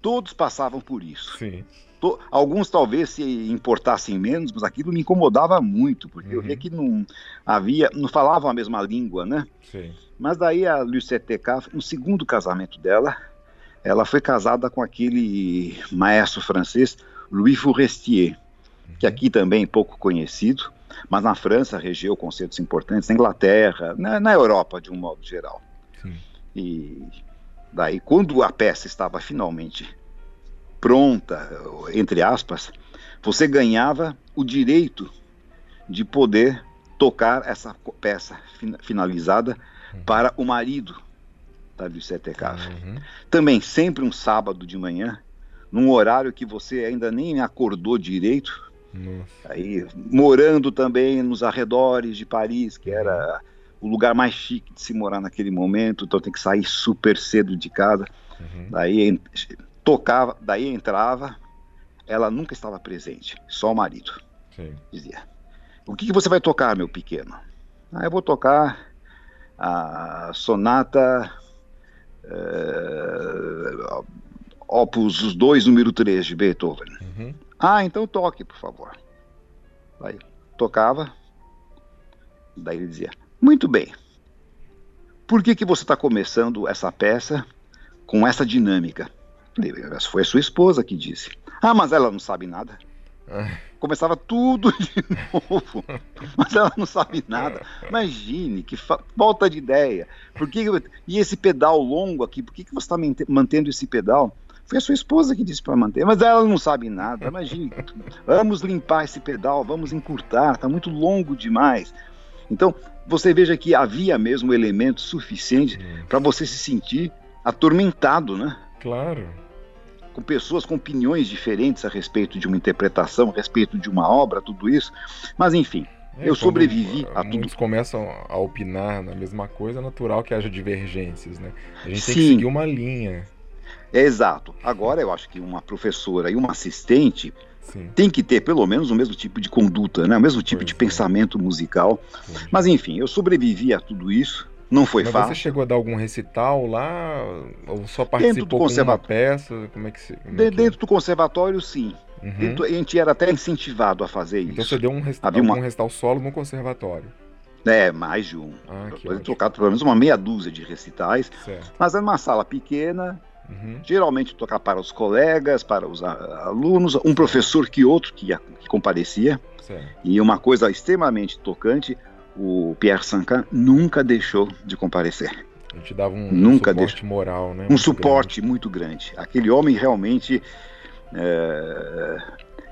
Speaker 2: todos passavam por isso.
Speaker 1: Sim.
Speaker 2: To, alguns talvez se importassem menos, mas aquilo me incomodava muito, porque uhum. eu via uhum. que não havia, não falavam a mesma língua, né?
Speaker 1: Sim.
Speaker 2: Mas daí a Lucette K, no segundo casamento dela, ela foi casada com aquele maestro francês Louis Forestier, uhum. que aqui também é pouco conhecido, mas na França regeu concertos importantes, na Inglaterra, na, na Europa de um modo geral.
Speaker 1: Sim.
Speaker 2: E daí, quando a peça estava finalmente pronta, entre aspas, você ganhava o direito de poder tocar essa peça finalizada uhum. para o marido da Lucette Cave. Uhum. Também sempre um sábado de manhã, num horário que você ainda nem acordou direito,
Speaker 1: nossa.
Speaker 2: Aí, morando também nos arredores de Paris, que era o lugar mais chique de se morar naquele momento, então tem que sair super cedo de casa. Uhum. Daí tocava, daí entrava, ela nunca estava presente, só o marido.
Speaker 1: Sim.
Speaker 2: Dizia: O que, que você vai tocar, meu pequeno? Ah, eu vou tocar a sonata uh, Opus 2, número 3 de Beethoven. Uhum. Ah, então toque, por favor. Aí tocava. Daí ele dizia: Muito bem. Por que, que você está começando essa peça com essa dinâmica? Foi a sua esposa que disse. Ah, mas ela não sabe nada. É. Começava tudo de novo, mas ela não sabe nada. Imagine que falta de ideia. Por que, e esse pedal longo aqui? Por que, que você está mantendo esse pedal? Foi a sua esposa que disse para manter, mas ela não sabe nada. Imagine, vamos limpar esse pedal, vamos encurtar, está muito longo demais. Então, você veja que havia mesmo elemento suficiente para você se sentir atormentado, né?
Speaker 1: Claro.
Speaker 2: Com pessoas com opiniões diferentes a respeito de uma interpretação, a respeito de uma obra, tudo isso. Mas, enfim, é, eu sobrevivi a tudo.
Speaker 1: Muitos começam a opinar na mesma coisa, é natural que haja divergências, né? A gente Sim. tem que seguir uma linha.
Speaker 2: É exato. Agora eu acho que uma professora e uma assistente Sim. tem que ter pelo menos o mesmo tipo de conduta, né? o mesmo tipo pois de é. pensamento musical. Mas enfim, eu sobrevivi a tudo isso. Não foi
Speaker 1: Mas
Speaker 2: fácil.
Speaker 1: Você chegou a dar algum recital lá? Ou só participou dentro do conservatório. uma peça? Como é que, como
Speaker 2: é que dentro é? do conservatório, sim. Uhum. Dentro, a gente era até incentivado a fazer
Speaker 1: então
Speaker 2: isso.
Speaker 1: Então você deu um recital, uma... um recital solo no conservatório?
Speaker 2: É, mais de um. Ah, eu tocado pelo menos uma meia dúzia de recitais. Certo. Mas era uma sala pequena, Uhum. Geralmente tocar para os colegas, para os alunos, um professor que outro que, que comparecia.
Speaker 1: Certo.
Speaker 2: E uma coisa extremamente tocante, o Pierre Sancan nunca deixou de comparecer.
Speaker 1: Ele te dava um, nunca um suporte deixou. moral, né?
Speaker 2: Um muito suporte grande. muito grande. Aquele homem realmente é,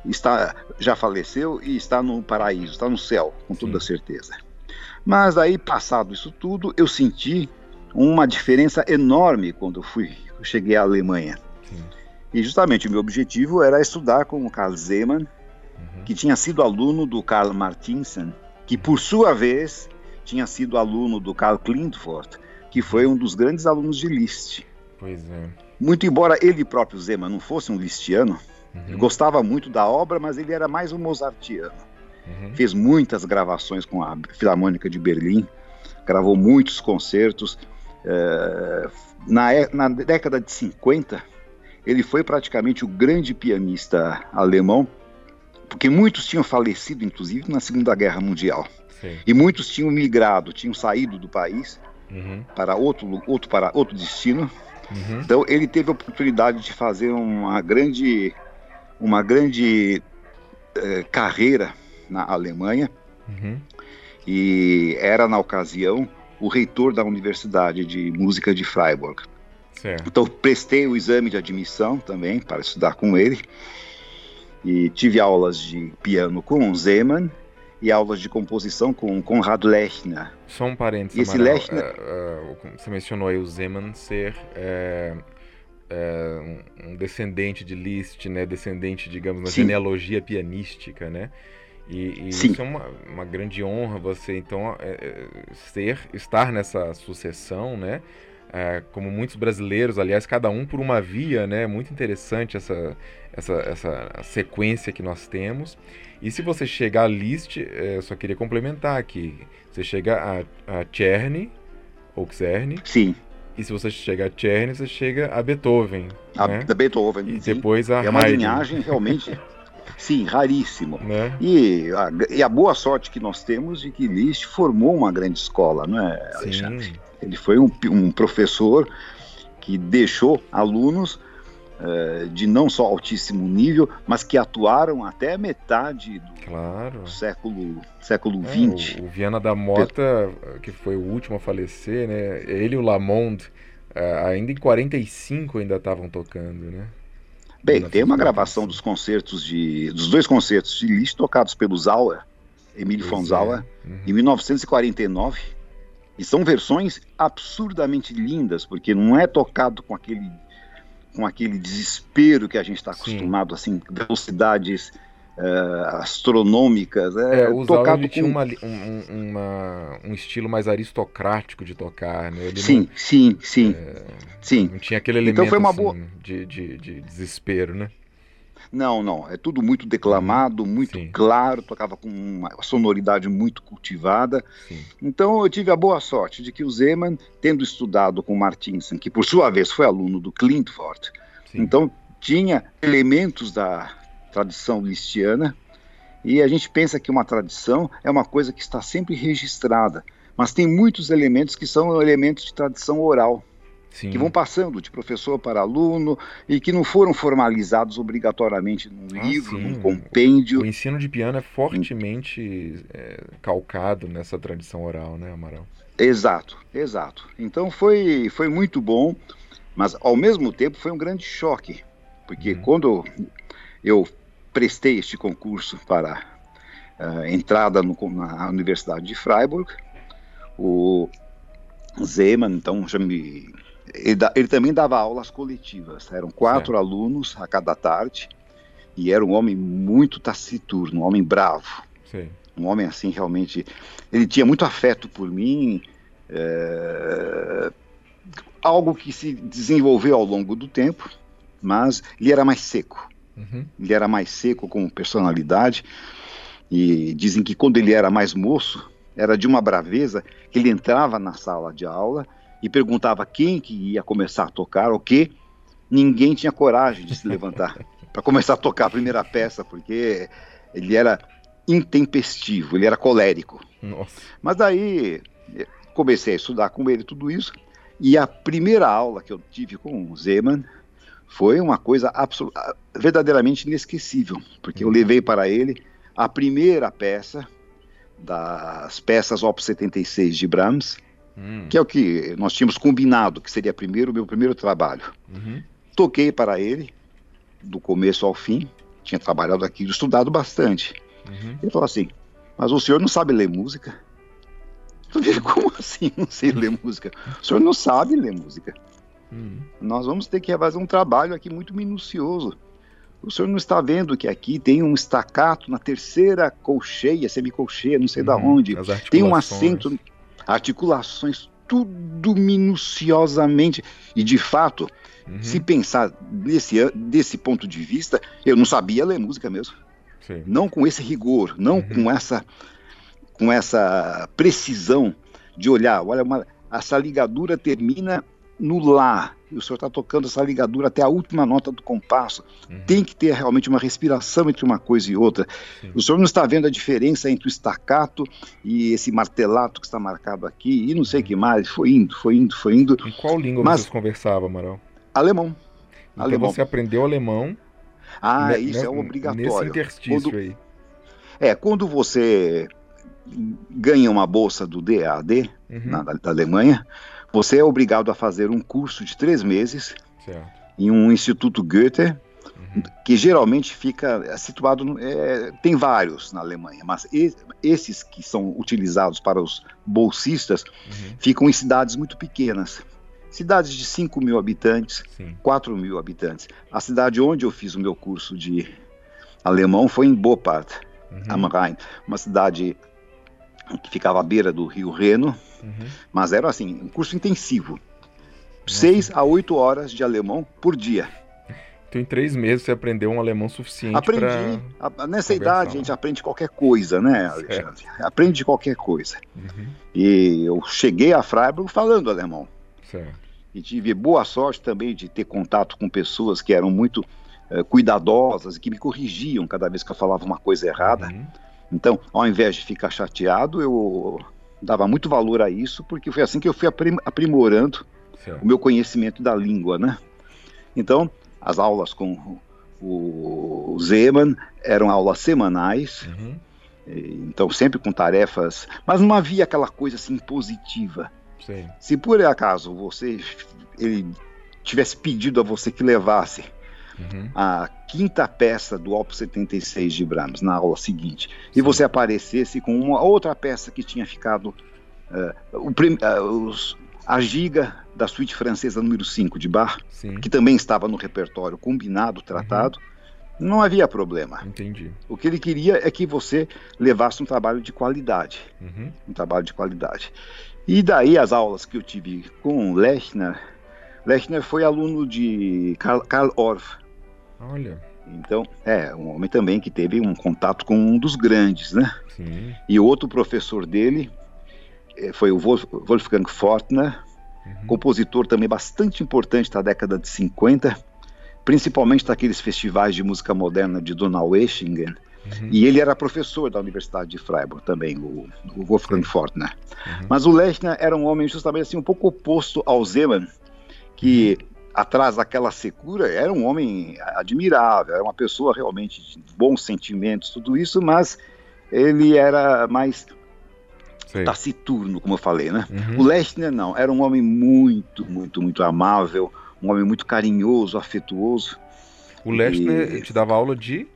Speaker 2: está já faleceu e está no paraíso, está no céu, com toda Sim. certeza. Mas aí, passado isso tudo, eu senti uma diferença enorme quando eu fui eu cheguei à Alemanha. Sim. E justamente o meu objetivo era estudar com o Carl Zeman, uhum. que tinha sido aluno do Karl Martinsen, que por sua vez tinha sido aluno do Karl Klintfort, que foi um dos grandes alunos de Liszt.
Speaker 1: Pois é.
Speaker 2: Muito embora ele próprio Zeman não fosse um listiano, uhum. gostava muito da obra, mas ele era mais um mozartiano. Uhum. Fez muitas gravações com a Filarmônica de Berlim, gravou muitos concertos, é, na, na década de 50, ele foi praticamente o grande pianista alemão, porque muitos tinham falecido, inclusive, na Segunda Guerra Mundial. Sim. E muitos tinham migrado, tinham saído do país uhum. para outro, outro, para outro destino. Uhum. Então ele teve a oportunidade de fazer uma grande, uma grande eh, carreira na Alemanha. Uhum. E era na ocasião o reitor da Universidade de Música de Freiburg.
Speaker 1: Certo.
Speaker 2: Então prestei o exame de admissão também para estudar com ele e tive aulas de piano com o Zeman e aulas de composição com Konrad Lechner.
Speaker 1: Só um parênteses, esse Amaral, Lechner... É, é, você mencionou aí o Zeman ser é, um descendente de Liszt, né? descendente, digamos, na genealogia pianística, né? E, e isso é uma, uma grande honra você então ser, estar nessa sucessão, né? É, como muitos brasileiros, aliás, cada um por uma via, né? Muito interessante essa, essa, essa sequência que nós temos. E se você chegar a Liszt, é, eu só queria complementar aqui. Você chega a, a Czerny, ou Czerny.
Speaker 2: Sim.
Speaker 1: E se você chega a Czerny, você chega a Beethoven.
Speaker 2: A,
Speaker 1: né?
Speaker 2: Beethoven.
Speaker 1: E sim. depois a
Speaker 2: É uma
Speaker 1: Haydn.
Speaker 2: linhagem realmente... Sim, raríssimo.
Speaker 1: Né?
Speaker 2: E, a, e a boa sorte que nós temos de que Liszt formou uma grande escola, não é, Alexandre?
Speaker 1: Sim.
Speaker 2: Ele foi um, um professor que deixou alunos uh, de não só altíssimo nível, mas que atuaram até a metade do
Speaker 1: Claro.
Speaker 2: século século
Speaker 1: É,
Speaker 2: XX.
Speaker 1: o, o Viana da Mota, que foi o último a falecer, né? Ele e o Lamond, eh, ainda em 45 ainda estavam tocando, né?
Speaker 2: Bem, tem uma
Speaker 1: 1945.
Speaker 2: gravação dos concertos de dos dois concertos de Liszt tocados pelo Zauer, Emílio von
Speaker 1: Pois é.
Speaker 2: Zauer,
Speaker 1: Uhum.
Speaker 2: em 1949. E são versões absurdamente lindas, porque não é tocado com aquele com aquele desespero que a gente está
Speaker 1: Sim.
Speaker 2: acostumado, assim, velocidades eh, astronômicas. É,
Speaker 1: É, o
Speaker 2: tocado com...
Speaker 1: tinha uma, um, um- uma- um estilo mais aristocrático de tocar, né? Ele
Speaker 2: Sim, sim, sim, sim.
Speaker 1: não, não tinha aquele elemento
Speaker 2: Então foi uma
Speaker 1: assim,
Speaker 2: boa-
Speaker 1: de, de, de desespero, né?
Speaker 2: Não, não. É tudo muito declamado, muito
Speaker 1: Sim.
Speaker 2: claro, tocava com uma sonoridade muito cultivada.
Speaker 1: Sim.
Speaker 2: Então eu tive a boa sorte de que o Zeman, tendo estudado com Martinsen, que por sua vez foi aluno do Klintfort,
Speaker 1: Sim.
Speaker 2: então tinha elementos da tradição listiana, e a gente pensa que uma tradição é uma coisa que está sempre registrada, mas tem muitos elementos que são elementos de tradição oral,
Speaker 1: Sim.
Speaker 2: que vão passando de professor para aluno e que não foram formalizados obrigatoriamente num
Speaker 1: Ah,
Speaker 2: livro,
Speaker 1: sim.
Speaker 2: num compêndio.
Speaker 1: O ensino de piano é fortemente é, calcado nessa tradição oral, né, Amaral?
Speaker 2: Exato, exato. Então foi, foi muito bom, mas ao mesmo tempo foi um grande choque, porque
Speaker 1: Uhum.
Speaker 2: quando eu prestei este concurso para a entrada no- na Universidade de Freiburg, o Zeman, então, já me. Ele, da- ele também dava aulas coletivas, eram quatro alunos a cada tarde, e era um homem muito taciturno, um homem bravo
Speaker 1: Sei.
Speaker 2: um homem assim realmente ele tinha muito afeto por mim é, algo que se desenvolveu ao longo do tempo mas ele era mais seco
Speaker 1: Uhum.
Speaker 2: ele era mais seco como personalidade e dizem que quando ele era mais moço era de uma braveza que ele entrava na sala de aula e perguntava quem que ia começar a tocar o que ninguém tinha coragem de se levantar para começar a tocar a primeira peça porque ele era intempestivo, ele era colérico.
Speaker 1: Nossa.
Speaker 2: Mas daí eh, comecei a estudar com ele tudo isso e a primeira aula que eu tive com o Zeman foi uma coisa ah, verdadeiramente inesquecível, porque eu levei para ele a primeira peça das peças Op 76 de Brahms,
Speaker 1: Hum.
Speaker 2: que é o que nós tínhamos combinado que seria primeiro o meu primeiro trabalho.
Speaker 1: Uhum.
Speaker 2: Toquei para ele do começo ao fim, tinha trabalhado aquilo, estudado bastante.
Speaker 1: Uhum.
Speaker 2: Ele falou assim: Mas o senhor não sabe ler música? Eu falei: Como assim não sei ler música? O senhor não sabe ler música.
Speaker 1: Uhum.
Speaker 2: Nós vamos ter que fazer um trabalho aqui muito minucioso. O senhor não está vendo que aqui tem um estacato na terceira colcheia, semicolcheia, não sei da
Speaker 1: Uhum.
Speaker 2: onde. Tem um acento, articulações, tudo minuciosamente. E de fato,
Speaker 1: Uhum.
Speaker 2: se pensar nesse, an- desse ponto de vista, eu não sabia ler música mesmo
Speaker 1: Sei.
Speaker 2: não com esse rigor, não
Speaker 1: Uhum.
Speaker 2: com essa com essa precisão de olhar, olha, uma, essa ligadura termina no lá, e o senhor está tocando essa ligadura até a última nota do compasso.
Speaker 1: Uhum.
Speaker 2: Tem que ter realmente uma respiração entre uma coisa e outra.
Speaker 1: Sim.
Speaker 2: O senhor não está vendo a diferença entre o staccato e esse martelato que está marcado aqui, e não sei o que mais. Foi indo, foi indo, foi indo.
Speaker 1: Em qual língua
Speaker 2: Mas-
Speaker 1: vocês conversavam, Amaral?
Speaker 2: Alemão.
Speaker 1: Então
Speaker 2: Alemão.
Speaker 1: você aprendeu alemão
Speaker 2: Ah,
Speaker 1: ne-
Speaker 2: isso
Speaker 1: ne-
Speaker 2: é
Speaker 1: Nesse
Speaker 2: obrigatório.
Speaker 1: interstício
Speaker 2: Quando-
Speaker 1: aí.
Speaker 2: É, quando você ganha uma bolsa do DAD,
Speaker 1: Uhum.
Speaker 2: na, da Alemanha, você é obrigado a fazer um curso de três meses
Speaker 1: Certo.
Speaker 2: em um instituto Goethe,
Speaker 1: Uhum.
Speaker 2: que geralmente fica situado, no- é, tem vários na Alemanha, mas esses que são utilizados para os bolsistas
Speaker 1: Uhum.
Speaker 2: ficam em cidades muito pequenas. Cidades de 5 mil habitantes,
Speaker 1: Sim.
Speaker 2: 4 mil habitantes. A cidade onde eu fiz o meu curso de alemão foi em Bopart,
Speaker 1: Uhum.
Speaker 2: am Rhein, uma cidade que ficava à beira do rio Reno,
Speaker 1: Uhum.
Speaker 2: mas era assim, um curso intensivo. Seis a oito horas de alemão por dia.
Speaker 1: Então, em três meses, você aprendeu um alemão suficiente
Speaker 2: Aprendi. Nessa idade, a gente aprende qualquer coisa, né, Alexandre? Certo. Aprende qualquer coisa. Uhum. E eu cheguei a Freiburg falando alemão. Certo. E tive boa sorte também de ter contato com pessoas que eram muito uh, cuidadosas e que me corrigiam cada vez que eu falava uma coisa errada. Uhum. Então, ao invés de ficar chateado, eu dava muito valor a isso, porque foi assim que eu fui aprimorando certo. o meu conhecimento da língua, né? Então, as aulas com o Zeman eram aulas semanais, uhum. então sempre com tarefas, mas não havia aquela coisa assim positiva. Sim. Se por acaso você ele tivesse pedido a você que levasse uhum. a quinta peça do Opus 76 de Brahms na aula seguinte Sim. e você aparecesse com uma outra peça que tinha ficado uh, o, uh, os, a giga da suíte francesa número 5 de Bach, Sim. que também estava no repertório combinado, tratado, uhum. não havia problema.
Speaker 1: Entendi.
Speaker 2: O que ele queria é que você levasse um trabalho de qualidade. Uhum. Um trabalho de qualidade. E daí as aulas que eu tive com Lechner, Lechner foi aluno de Karl, Karl Orff.
Speaker 1: Olha.
Speaker 2: Então, é, um homem também que teve um contato com um dos grandes, né? Sim. E outro professor dele eh, foi o Wolfgang Fortner, uhum. compositor também bastante importante da década de 50, principalmente daqueles festivais de música moderna de Donaueschingen. Uhum. E ele era professor da Universidade de Freiburg também, o, o Wolfgang Fortner. Uhum. Mas o Lechner era um homem justamente assim um pouco oposto ao Zeman, que uhum. Atrás daquela secura era um homem admirável, era uma pessoa realmente de bons sentimentos, tudo isso, mas ele era mais Sei. taciturno, como eu falei, né? Uhum. O Lechner não, era um homem muito, muito, muito amável, um homem muito carinhoso, afetuoso.
Speaker 1: O Lechner e... te dava aula de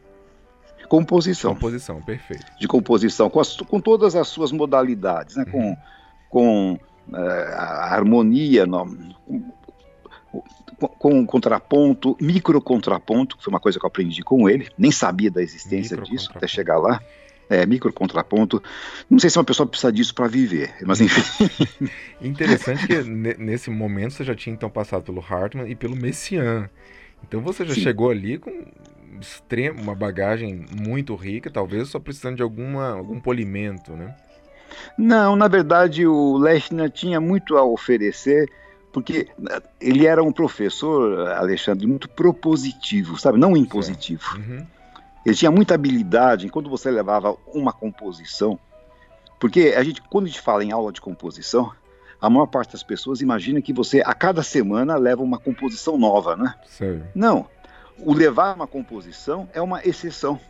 Speaker 2: composição.
Speaker 1: Composição, perfeito.
Speaker 2: De composição, com, as, com todas as suas modalidades, né? Uhum. Com, com uh, a harmonia, no, com, com contraponto, micro contraponto, que foi uma coisa que eu aprendi com ele, nem sabia da existência disso até chegar lá é, micro contraponto. Não sei se uma pessoa precisa disso para viver, mas enfim.
Speaker 1: Interessante que nesse momento você já tinha então passado pelo Hartmann e pelo Messiaen. Então você já Sim. chegou ali com extremo, uma bagagem muito rica, talvez só precisando de alguma, algum polimento, né?
Speaker 2: Não, na verdade o Lechner tinha muito a oferecer, porque ele era um professor, Alexandre, muito propositivo, sabe? Não impositivo. Uhum. Ele tinha muita habilidade enquanto você levava uma composição, porque a gente, quando a gente fala em aula de composição, a maior parte das pessoas imagina que você a cada semana leva uma composição nova, né? Não. O levar uma composição é uma exceção.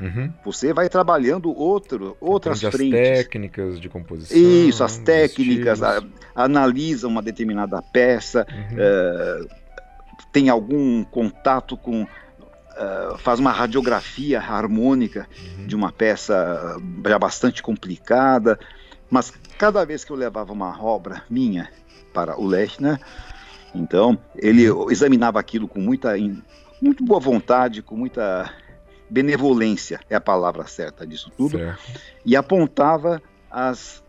Speaker 2: Uhum. Você vai trabalhando outro, outras frentes.
Speaker 1: As técnicas de composição.
Speaker 2: Isso, as técnicas, a, analisa uma determinada peça, uhum. uh, tem algum contato com uh, faz uma radiografia harmônica uhum. de uma peça já bastante complicada, mas cada vez que eu levava uma obra minha para o Lechner, então ele uhum. examinava aquilo com muita, muito boa vontade, com muita benevolência, é a palavra certa disso tudo, certo. e apontava as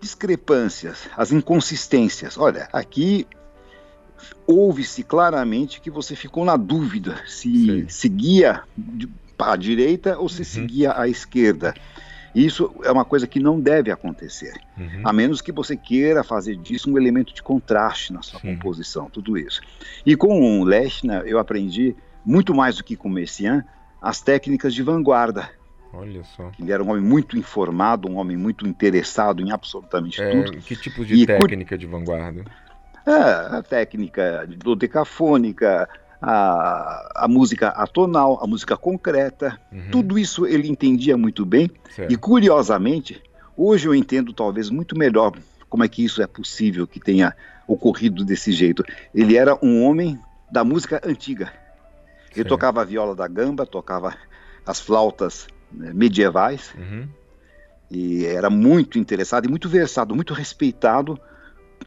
Speaker 2: discrepâncias, as inconsistências. Olha, aqui ouve-se claramente que você ficou na dúvida se Sim. seguia à direita ou se uhum. seguia à esquerda. Isso é uma coisa que não deve acontecer, uhum. a menos que você queira fazer disso um elemento de contraste na sua Sim. composição, tudo isso. E com o Lechner eu aprendi muito mais do que com Messiaen as técnicas de vanguarda.
Speaker 1: Olha só.
Speaker 2: Ele era um homem muito informado, um homem muito interessado em absolutamente é, tudo.
Speaker 1: Que tipo de e técnica de vanguarda?
Speaker 2: É, a técnica dodecafônica, a, a música atonal, a música concreta, uhum. tudo isso ele entendia muito bem. Certo. E curiosamente, hoje eu entendo talvez muito melhor como é que isso é possível que tenha ocorrido desse jeito. Ele era um homem da música antiga. Ele certo. tocava a viola da gamba, tocava as flautas né, medievais. Uhum. E era muito interessado e muito versado, muito respeitado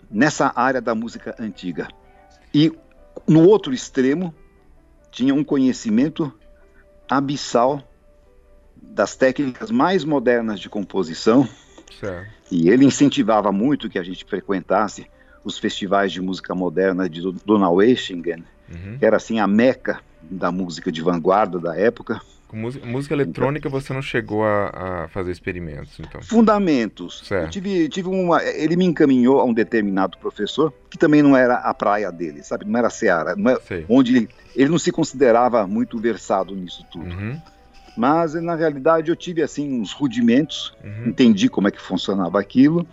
Speaker 2: nessa área da música antiga. E no outro extremo, tinha um conhecimento abissal das técnicas mais modernas de composição. Certo. E ele incentivava muito que a gente frequentasse os festivais de música moderna de Donaueschingen, uhum. que era assim a meca da música de vanguarda da época.
Speaker 1: Música, música eletrônica então, você não chegou a, a, fazer experimentos, então?
Speaker 2: Fundamentos. Certo. Eu tive, tive uma, ele me encaminhou a um determinado professor que também não era a praia dele, sabe? Não era a Seara, não era, é onde ele, ele não se considerava muito versado nisso tudo. Uhum. Mas na realidade eu tive assim uns rudimentos, uhum. entendi como é que funcionava aquilo,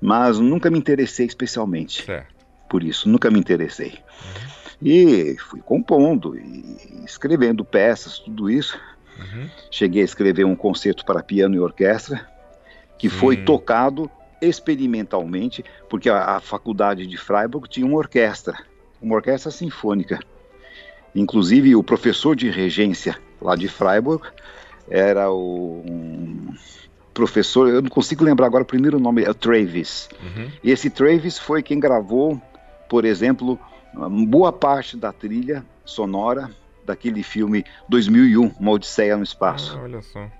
Speaker 2: mas nunca me interessei especialmente certo. por isso, nunca me interessei. Uhum. E fui compondo e escrevendo peças, tudo isso. Uhum. Cheguei a escrever um concerto para piano e orquestra, que Sim. foi tocado experimentalmente, porque a, a, faculdade de Freiburg tinha uma orquestra, uma orquestra sinfônica. Inclusive, o professor de regência lá de Freiburg era o um professor, eu não consigo lembrar agora o primeiro nome, é o Travis. Uhum. E esse Travis foi quem gravou, por exemplo, boa parte da trilha sonora daquele filme 2001, Uma Odisseia no Espaço.
Speaker 1: Ah, olha só.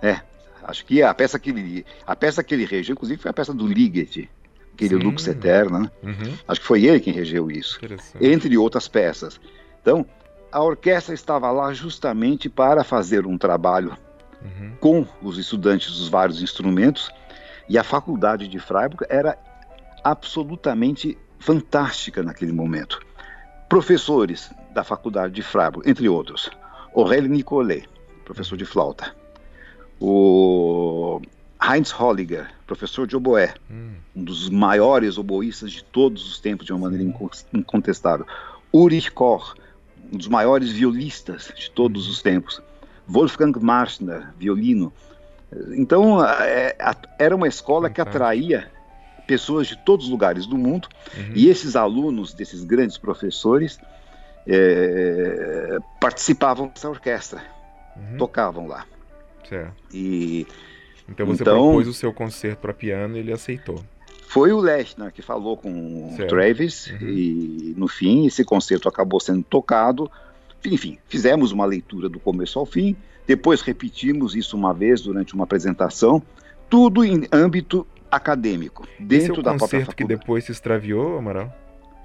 Speaker 2: É, acho que a peça que ele, a peça que ele regeu, inclusive, foi a peça do Ligeti, aquele Sim. Lux Eterna, né? Uhum. Acho que foi ele quem regeu isso, entre outras peças. Então, a orquestra estava lá justamente para fazer um trabalho uhum. com os estudantes dos vários instrumentos, e a faculdade de Freiburg era absolutamente fantástica naquele momento. Professores da faculdade de Freiburg, entre outros, Aurélie Nicolet, professor de flauta, o Heinz Holliger, professor de oboé, hum. um dos maiores oboístas de todos os tempos, de uma maneira incontestável, Ulrich Koch, um dos maiores violistas de todos os tempos, Wolfgang Marschner, violino. Então, é, era uma escola que atraía pessoas de todos os lugares do mundo, uhum. e esses alunos desses grandes professores é, participavam dessa orquestra, uhum. tocavam lá.
Speaker 1: Certo. E, então você então, propôs o seu concerto para piano e ele aceitou.
Speaker 2: Foi o Lechner que falou com certo. o Travis, uhum. e no fim esse concerto acabou sendo tocado. Enfim, fizemos uma leitura do começo ao fim, depois repetimos isso uma vez durante uma apresentação, tudo em âmbito acadêmico, dentro Esse é da própria faculdade.
Speaker 1: que depois se extraviou, Amaral?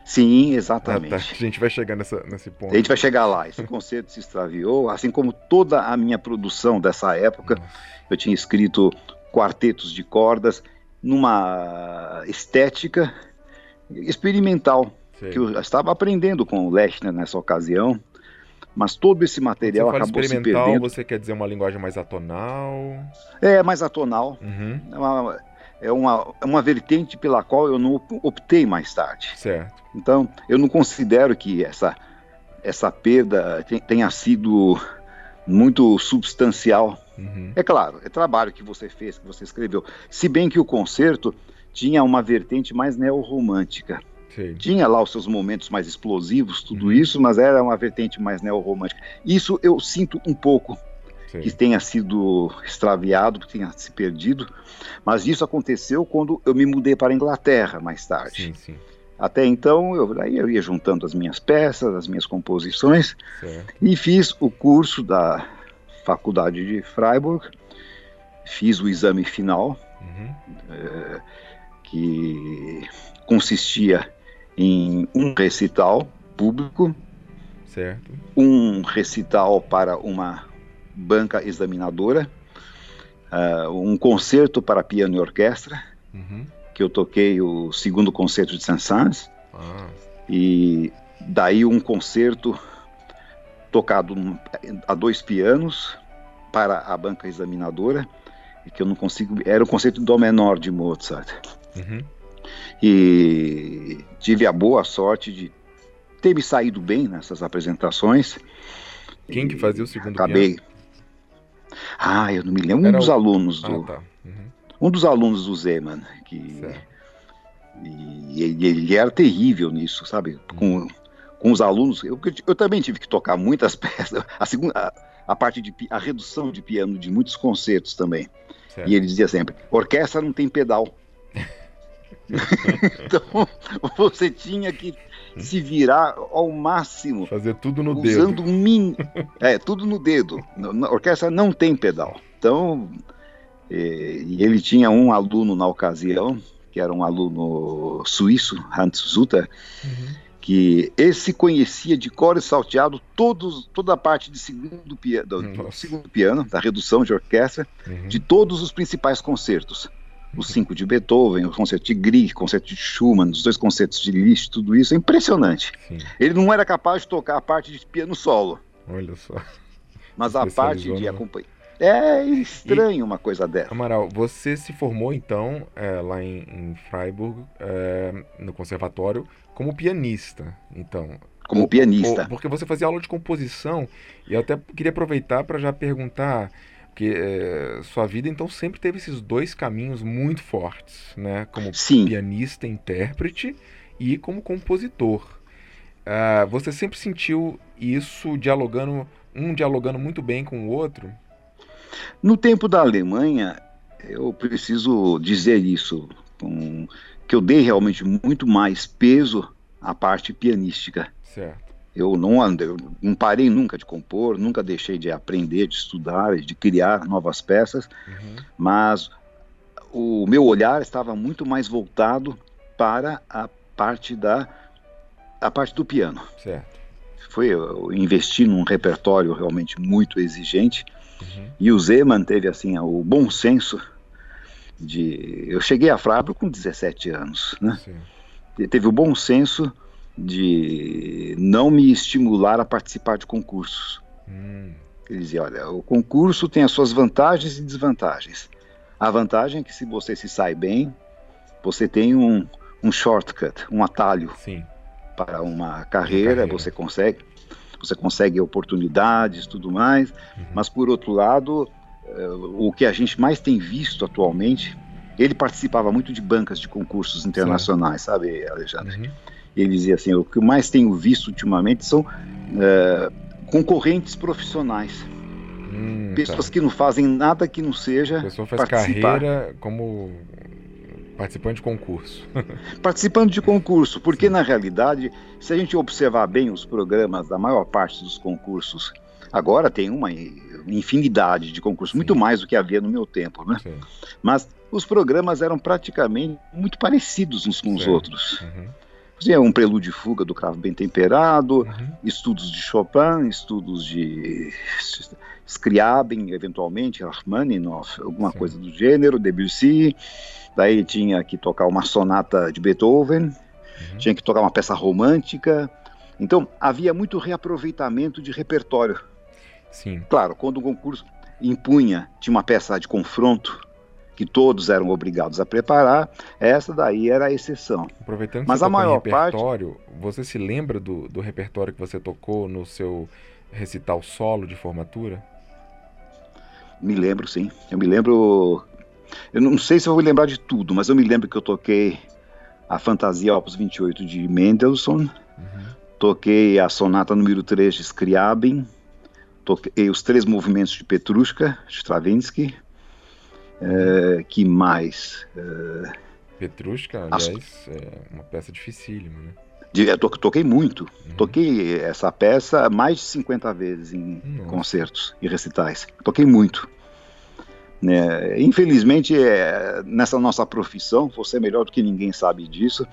Speaker 2: Sim, exatamente. Ah, tá.
Speaker 1: A gente vai chegar nessa, nesse ponto.
Speaker 2: A gente vai chegar lá. Esse conceito se extraviou, assim como toda a minha produção dessa época. Nossa. Eu tinha escrito quartetos de cordas numa estética experimental, Sei. que eu estava aprendendo com o Lechner nessa ocasião. Mas todo esse material acabou se perdendo.
Speaker 1: Você quer dizer uma linguagem mais atonal?
Speaker 2: É, mais atonal. Uhum. É uma, é uma, é uma vertente pela qual eu não optei mais tarde.
Speaker 1: Certo.
Speaker 2: Então, eu não considero que essa, essa perda tenha sido muito substancial. Uhum. É claro, é trabalho que você fez, que você escreveu. Se bem que o concerto tinha uma vertente mais neorromântica. Sim. Tinha lá os seus momentos mais explosivos, tudo uhum. isso, mas era uma vertente mais neorromântica. Isso eu sinto um pouco Sim. que tenha sido extraviado, que tenha se perdido, mas isso aconteceu quando eu me mudei para a Inglaterra mais tarde. Sim, sim. Até então, eu, aí eu ia juntando as minhas peças, as minhas composições, e fiz o curso da Faculdade de Freiburg, fiz o exame final, uhum. é, que consistia em um recital público,
Speaker 1: certo.
Speaker 2: um recital para uma banca examinadora, uh, um concerto para piano e orquestra, uhum. que eu toquei o segundo concerto de Saint-Saëns, ah. e daí um concerto tocado a dois pianos para a banca examinadora, que eu não consigo, era o concerto do menor de Mozart. Uhum. E tive a boa sorte de ter me saído bem nessas apresentações.
Speaker 1: Quem que fazia o segundo
Speaker 2: acabei,
Speaker 1: piano?
Speaker 2: Ah, eu não me lembro. Um Era dos o... alunos do. Ah, tá. uhum. Um dos alunos do Zeman, que. E ele, ele, era terrível nisso, sabe? Uhum. Com, com os alunos. Eu, eu também tive que tocar muitas peças. A segunda. A, a parte de a redução de piano de muitos concertos também. Certo. E ele dizia sempre: orquestra não tem pedal. então você tinha que se virar ao máximo.
Speaker 1: Fazer tudo no
Speaker 2: usando
Speaker 1: dedo.
Speaker 2: Usando min... É, tudo no dedo. A orquestra não tem pedal. Então, e ele tinha um aluno na ocasião, que era um aluno suíço, Hans Zutter, uhum. que esse conhecia de cor e salteado todos, toda a parte de segundo, pia, do, do segundo piano, da redução de orquestra, uhum. de todos os principais concertos. Os cinco de Beethoven, o concerto de Grieg, o concerto de Schumann, os dois concertos de Liszt, tudo isso é impressionante. Sim. Ele não era capaz de tocar a parte de piano solo.
Speaker 1: Olha só.
Speaker 2: Mas a parte de acompanhar é estranho e, uma coisa dessa.
Speaker 1: Amaral, você se formou então é, lá em, em Freiburg, é, no conservatório, como pianista. Então,
Speaker 2: como pianista.
Speaker 1: porque você fazia aula de composição e eu até queria aproveitar para já perguntar que é, sua vida então sempre teve esses dois caminhos muito fortes, né? Como
Speaker 2: Sim.
Speaker 1: pianista, intérprete e como compositor. Uh, você sempre sentiu isso dialogando um dialogando muito bem com o outro?
Speaker 2: No tempo da Alemanha, eu preciso dizer isso, um, que eu dei realmente muito mais peso à parte pianística.
Speaker 1: Certo.
Speaker 2: Eu não, eu não parei nunca de compor, nunca deixei de aprender, de estudar, de criar novas peças, uhum. mas o meu olhar estava muito mais voltado para a parte da a parte do piano.
Speaker 1: Certo.
Speaker 2: Foi eu investi num repertório realmente muito exigente Uhum. E o Zeman teve assim o bom senso de. Eu cheguei a Freiburg com 17 anos, né? Sim. Teve o bom senso de não me estimular a participar de concursos. Hum. Ele dizia: olha, o concurso tem as suas vantagens e desvantagens. A vantagem é que se você se sai bem, você tem um, um shortcut, um atalho
Speaker 1: Sim.
Speaker 2: para uma carreira, carreira, você consegue você consegue oportunidades, tudo mais, uhum. mas por outro lado, uh, o que a gente mais tem visto atualmente, ele participava muito de bancas de concursos internacionais, Sim. sabe, Alexandre? Uhum. Ele dizia assim, o que eu mais tenho visto ultimamente são uh, concorrentes profissionais. Hum, pessoas tá. que não fazem nada que não seja. A
Speaker 1: pessoa faz participar. carreira como Participando de concurso.
Speaker 2: Participando de concurso, porque Sim. na realidade, se a gente observar bem os programas da maior parte dos concursos, agora tem uma infinidade de concursos, Sim. muito mais do que havia no meu tempo, né? Sim. Mas os programas eram praticamente muito parecidos uns com os outros. Uhum. É um prelúdio de fuga do cravo bem temperado, uhum. estudos de Chopin, estudos de Scriabin, eventualmente, Rachmaninoff, alguma Sim. coisa do gênero, Debussy, Daí tinha que tocar uma sonata de Beethoven, uhum. tinha que tocar uma peça romântica. Então havia muito reaproveitamento de repertório.
Speaker 1: Sim.
Speaker 2: Claro, quando o concurso impunha, tinha uma peça de confronto que todos eram obrigados a preparar, essa daí era a exceção.
Speaker 1: Aproveitando que Mas você a maior repertório, parte... você se lembra do, do repertório que você tocou no seu recital solo de formatura?
Speaker 2: Me lembro, sim. Eu me lembro eu não sei se eu vou lembrar de tudo, mas eu me lembro que eu toquei a Fantasia Opus 28 de Mendelssohn, uhum. toquei a Sonata número 3 de Scriabin, toquei os três movimentos de Petrushka, Stravinsky, é, que mais? É,
Speaker 1: Petrushka, aliás, as... é uma peça dificílima, né?
Speaker 2: Eu toquei muito. Uhum. Toquei essa peça mais de 50 vezes em concertos e recitais. Toquei muito. Né? Infelizmente, é, nessa nossa profissão, você é melhor do que ninguém sabe disso.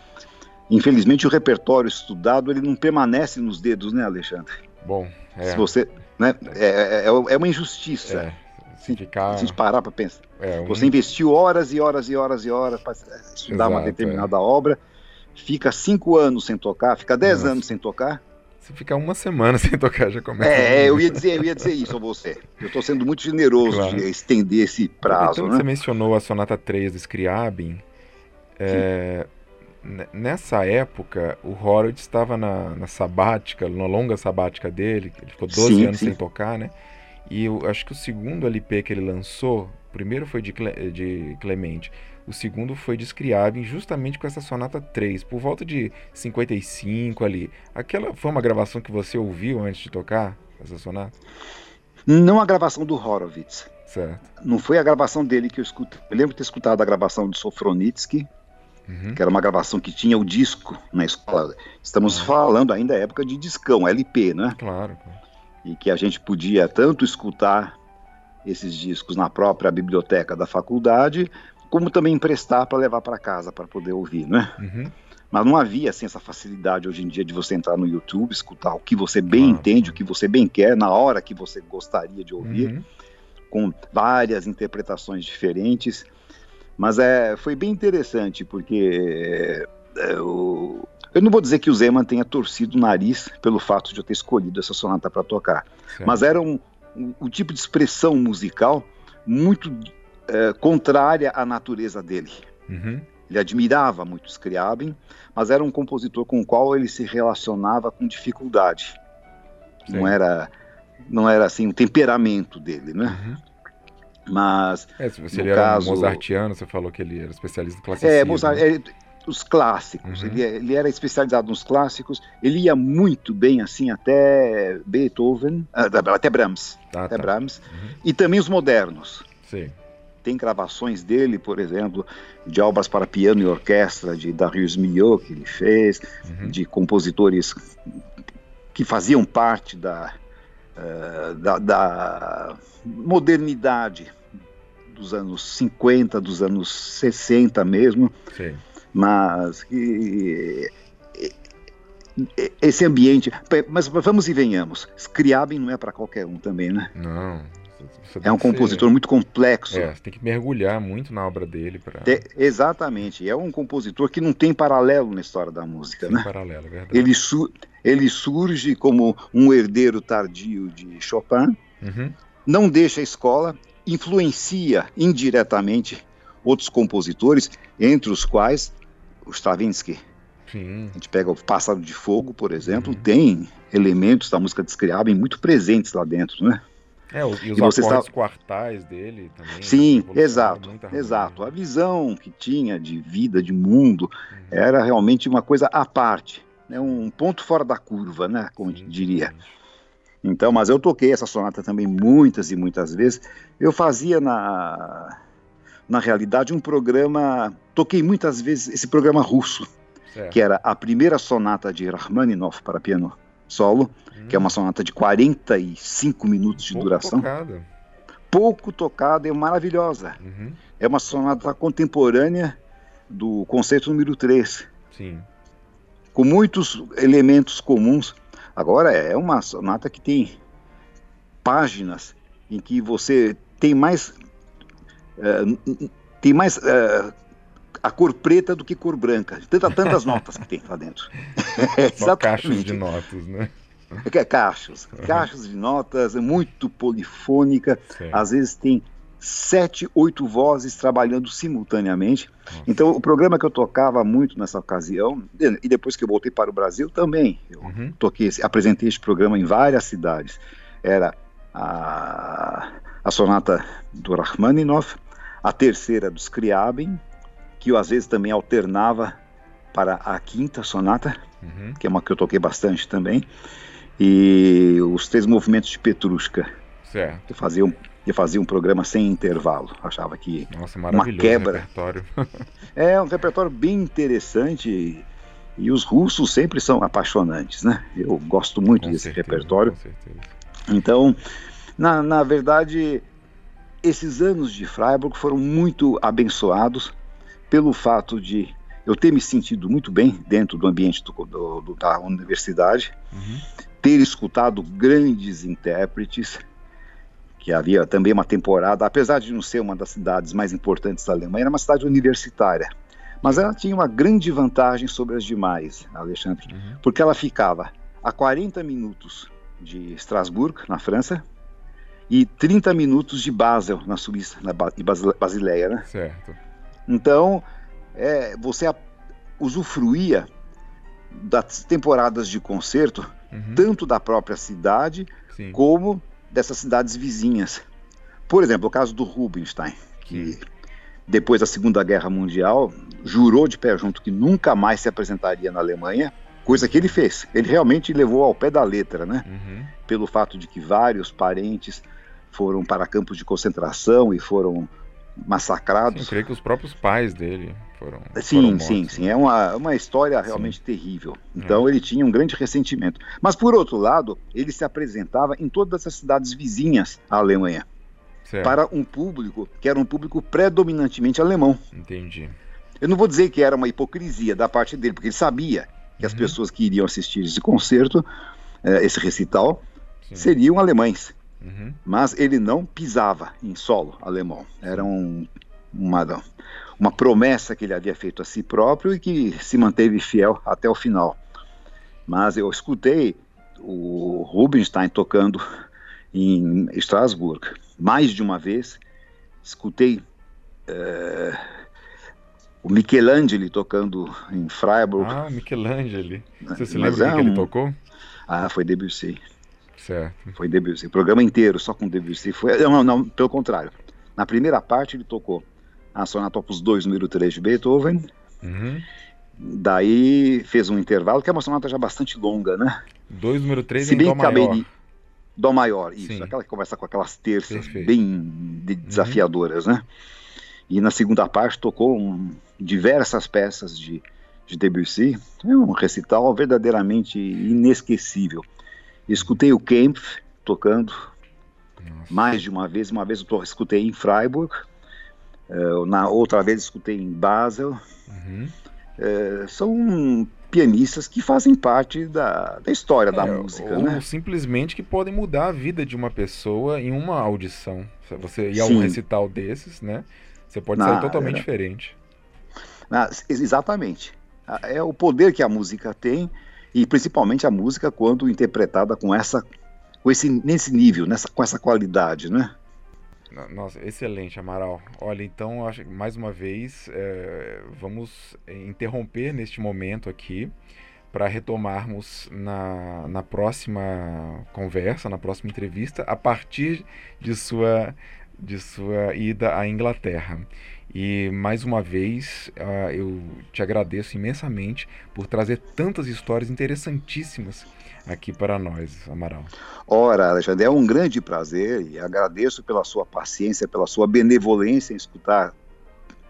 Speaker 2: Infelizmente, o repertório estudado ele não permanece nos dedos, né, Alexandre?
Speaker 1: Bom,
Speaker 2: é. Se você, né, é, é, é uma injustiça.
Speaker 1: É, se, ficar...
Speaker 2: se a gente parar para pensar. É, um... Você investiu horas e horas e horas e horas para estudar Exato, uma determinada obra, fica cinco anos sem tocar, fica dez Nossa. anos sem tocar,
Speaker 1: se ficar uma semana sem tocar, já começa.
Speaker 2: É, eu ia dizer, eu ia dizer isso a você. Eu estou sendo muito generoso claro. de estender esse prazo. Então,
Speaker 1: né? você mencionou a Sonata 3 do Scriabin. É, nessa época, o Horowitz estava na, na, sabática, na longa sabática dele, ele ficou 12 sim, anos sim. sem tocar, né? E eu acho que o segundo LP que ele lançou, o primeiro foi de, de Clemente, o segundo foi de Scriabin, justamente com essa sonata 3, por volta de 55 ali. Aquela foi uma gravação que você ouviu antes de tocar essa sonata?
Speaker 2: Não a gravação do Horowitz.
Speaker 1: Certo.
Speaker 2: Não foi a gravação dele que eu escutei. Eu lembro de ter escutado a gravação de Sofronitsky, uhum. que era uma gravação que tinha o disco na escola. Estamos uhum. falando ainda da época de discão, LP, né?
Speaker 1: Claro, claro.
Speaker 2: E que a gente podia tanto escutar esses discos na própria biblioteca da faculdade, como também emprestar para levar para casa para poder ouvir, né? Uhum. Mas não havia assim essa facilidade hoje em dia de você entrar no YouTube, escutar o que você bem entende, o que você bem quer, na hora que você gostaria de ouvir, uhum. com várias interpretações diferentes. Mas é, foi bem interessante, porque é, eu, eu não vou dizer que o Zeman tenha torcido o nariz pelo fato de eu ter escolhido essa sonata para tocar, certo. mas era um, um, um, tipo de expressão musical muito é, contrária à natureza dele. Uhum. Ele admirava muito Scriabin, mas era um compositor com o qual ele se relacionava com dificuldade. Sim. Não era, não era assim o temperamento dele, né? Uhum. Mas
Speaker 1: é, se você era caso, mozartiano, você falou que ele era especialista em classicismo.
Speaker 2: É, Mozart, é, os clássicos. Uhum. Ele, ele, era especializado nos clássicos. Ele ia muito bem assim até Beethoven, ah, até Brahms, ah, até tá. Brahms, uhum. e também os modernos. Sim. Tem gravações dele, por exemplo, de obras para piano e orquestra de Darius Milhaud que ele fez, uhum. de compositores que faziam parte da, uh, da, da modernidade dos anos 50, dos anos 60 mesmo. Sim. Mas que esse ambiente. Mas vamos e venhamos. Scriabin não é para qualquer um também, né?
Speaker 1: Não
Speaker 2: é um compositor ser... muito complexo.
Speaker 1: É, você tem que mergulhar muito na obra dele para.
Speaker 2: exatamente. É um compositor que não tem paralelo na história da música,
Speaker 1: Sem
Speaker 2: né?
Speaker 1: paralelo, é verdade.
Speaker 2: Ele, su... ele surge como um herdeiro tardio de Chopin, uhum. não deixa a escola, influencia indiretamente outros compositores, entre os quais o Stravinsky. Sim. A gente pega o Pássaro de Fogo, por exemplo, uhum. tem elementos da música de Scriabin muito presentes lá dentro, né?
Speaker 1: É, e os e acordes está... quartais dele também.
Speaker 2: Sim, exato, exato. A visão que tinha de vida, de mundo, uhum. era realmente uma coisa à parte, né? um ponto fora da curva, né? como sim, diria. Sim. Então, mas eu toquei essa sonata também muitas e muitas vezes. Eu fazia na, na realidade um programa, toquei muitas vezes esse programa russo, certo. que era a primeira sonata de Rachmaninoff para piano solo, hum. que é uma sonata de 45 minutos de Pouco duração. Tocada. Pouco tocada e maravilhosa. Uhum. É uma sonata contemporânea do conceito número 3. Sim. Com muitos elementos comuns. Agora é uma sonata que tem páginas em que você tem mais uh, tem mais uh, a cor preta do que cor branca. Tanta, tantas notas que tem lá dentro.
Speaker 1: Só caixas de notas, né?
Speaker 2: É, caixas, caixas de notas, é muito polifônica, Sim. às vezes tem sete, oito vozes trabalhando simultaneamente. Nossa. Então, o programa que eu tocava muito nessa ocasião, e depois que eu voltei para o Brasil também, eu uhum. toquei, apresentei este programa em várias cidades. Era a, a sonata do Rachmaninoff, a terceira do Scriabin, que eu às vezes também alternava para a quinta sonata, uhum. que é uma que eu toquei bastante também, e os três movimentos de Petrushka. Certo. Eu fazia um, eu fazia um programa sem intervalo. Achava que
Speaker 1: Nossa, uma quebra.
Speaker 2: É um repertório bem interessante e, e, os russos sempre são apaixonantes, né? Eu gosto muito com desse certeza, repertório. Então, na, na verdade, esses anos de Freiburg foram muito abençoados pelo fato de eu ter me sentido muito bem dentro do ambiente do, do, do, da universidade, uhum. ter escutado grandes intérpretes, que havia também uma temporada, apesar de não ser uma das cidades mais importantes da Alemanha, era uma cidade universitária. Mas ela tinha uma grande vantagem sobre as demais, Alexandre, uhum. porque ela ficava a 40 minutos de Estrasburgo, na França, e 30 minutos de Basel, na Suíça, na Basileia, né? Certo. Então, é, você usufruía das temporadas de concerto, uhum. tanto da própria cidade, Sim. como dessas cidades vizinhas. Por exemplo, o caso do Rubinstein, que Sim. depois da Segunda Guerra Mundial jurou de pé junto que nunca mais se apresentaria na Alemanha, coisa que ele fez. Ele realmente levou ao pé da letra, né? Uhum. Pelo fato de que vários parentes foram para campos de concentração e foram massacrados.
Speaker 1: Eu creio que os próprios pais dele foram.
Speaker 2: Sim,
Speaker 1: foram
Speaker 2: sim, sim. É uma, uma história realmente sim. terrível. Então é. ele tinha um grande ressentimento. Mas por outro lado, ele se apresentava em todas as cidades vizinhas à Alemanha. certo. para um público que era um público predominantemente alemão.
Speaker 1: Entendi.
Speaker 2: Eu não vou dizer que era uma hipocrisia da parte dele, porque ele sabia que as uhum. pessoas que iriam assistir esse concerto, eh, esse recital, Sim. seriam alemães. Uhum. Mas ele não pisava em solo alemão. Era um, uma, uma promessa que ele havia feito a si próprio e que se manteve fiel até o final. Mas eu escutei o Rubinstein tocando em Estrasburgo mais de uma vez. Escutei é, o Michelangelo tocando em Freiburg.
Speaker 1: Ah, Michelangelo. Você se lembra é que ele tocou?
Speaker 2: Ah, foi Debussy.
Speaker 1: Certo.
Speaker 2: Foi Debussy. O programa inteiro só com Debussy. Foi... Não, não, pelo contrário. Na primeira parte ele tocou a Sonata Opus 2, número 3 de Beethoven. Uhum. Daí fez um intervalo, que é uma sonata já bastante longa, né?
Speaker 1: 2, número 3 em Dó maior.
Speaker 2: Dó maior, isso. Sim. Aquela que começa com aquelas terças Perfeito. bem desafiadoras, uhum. né? E na segunda parte tocou um, diversas peças de, de Debussy. É um recital verdadeiramente inesquecível. Escutei o Kempf tocando Nossa. mais de uma vez. Uma vez eu escutei em Freiburg, uh, na outra vez escutei em Basel. Uhum. Uh, são pianistas que fazem parte da, da história é, da música,
Speaker 1: ou
Speaker 2: né?
Speaker 1: simplesmente que podem mudar a vida de uma pessoa em uma audição. Você ir a um recital desses, né? Você pode sair totalmente diferente.
Speaker 2: exatamente. É o poder que a música tem e principalmente a música quando interpretada com essa com esse nesse nível, nessa com essa qualidade, né?
Speaker 1: Nossa, excelente, Amaral. Olha, então, mais uma vez, é, vamos interromper neste momento aqui para retomarmos na, na próxima conversa, na próxima entrevista, a partir de sua, de sua ida à Inglaterra. E mais uma vez uh, eu te agradeço imensamente por trazer tantas histórias interessantíssimas aqui para nós, Amaral.
Speaker 2: Ora, Alexandre, é um grande prazer e agradeço pela sua paciência, pela sua benevolência em escutar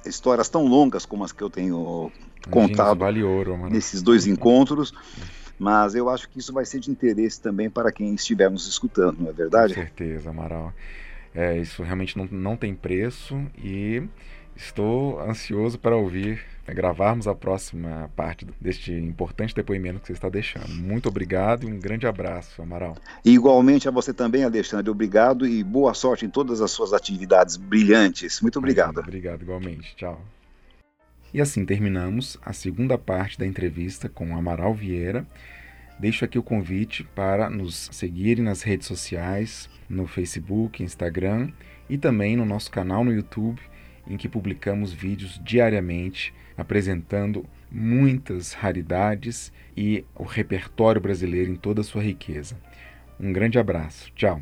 Speaker 2: histórias tão longas como as que eu tenho contado
Speaker 1: vale ouro,
Speaker 2: nesses dois encontros. Mas eu acho que isso vai ser de interesse também para quem estiver nos escutando, não é verdade?
Speaker 1: Com certeza, Amaral. É, isso realmente não, não tem preço e estou ansioso para ouvir é gravarmos a próxima parte deste importante depoimento que você está deixando. Muito obrigado e um grande abraço, Amaral.
Speaker 2: E igualmente a você também, Alexandre. Obrigado e boa sorte em todas as suas atividades brilhantes. Muito obrigado.
Speaker 1: Obrigado, igualmente. Tchau. E assim terminamos a segunda parte da entrevista com Amaral Vieira. Deixo aqui o convite para nos seguirem nas redes sociais, no Facebook, Instagram e também no nosso canal no YouTube, em que publicamos vídeos diariamente apresentando muitas raridades e o repertório brasileiro em toda a sua riqueza. Um grande abraço. Tchau.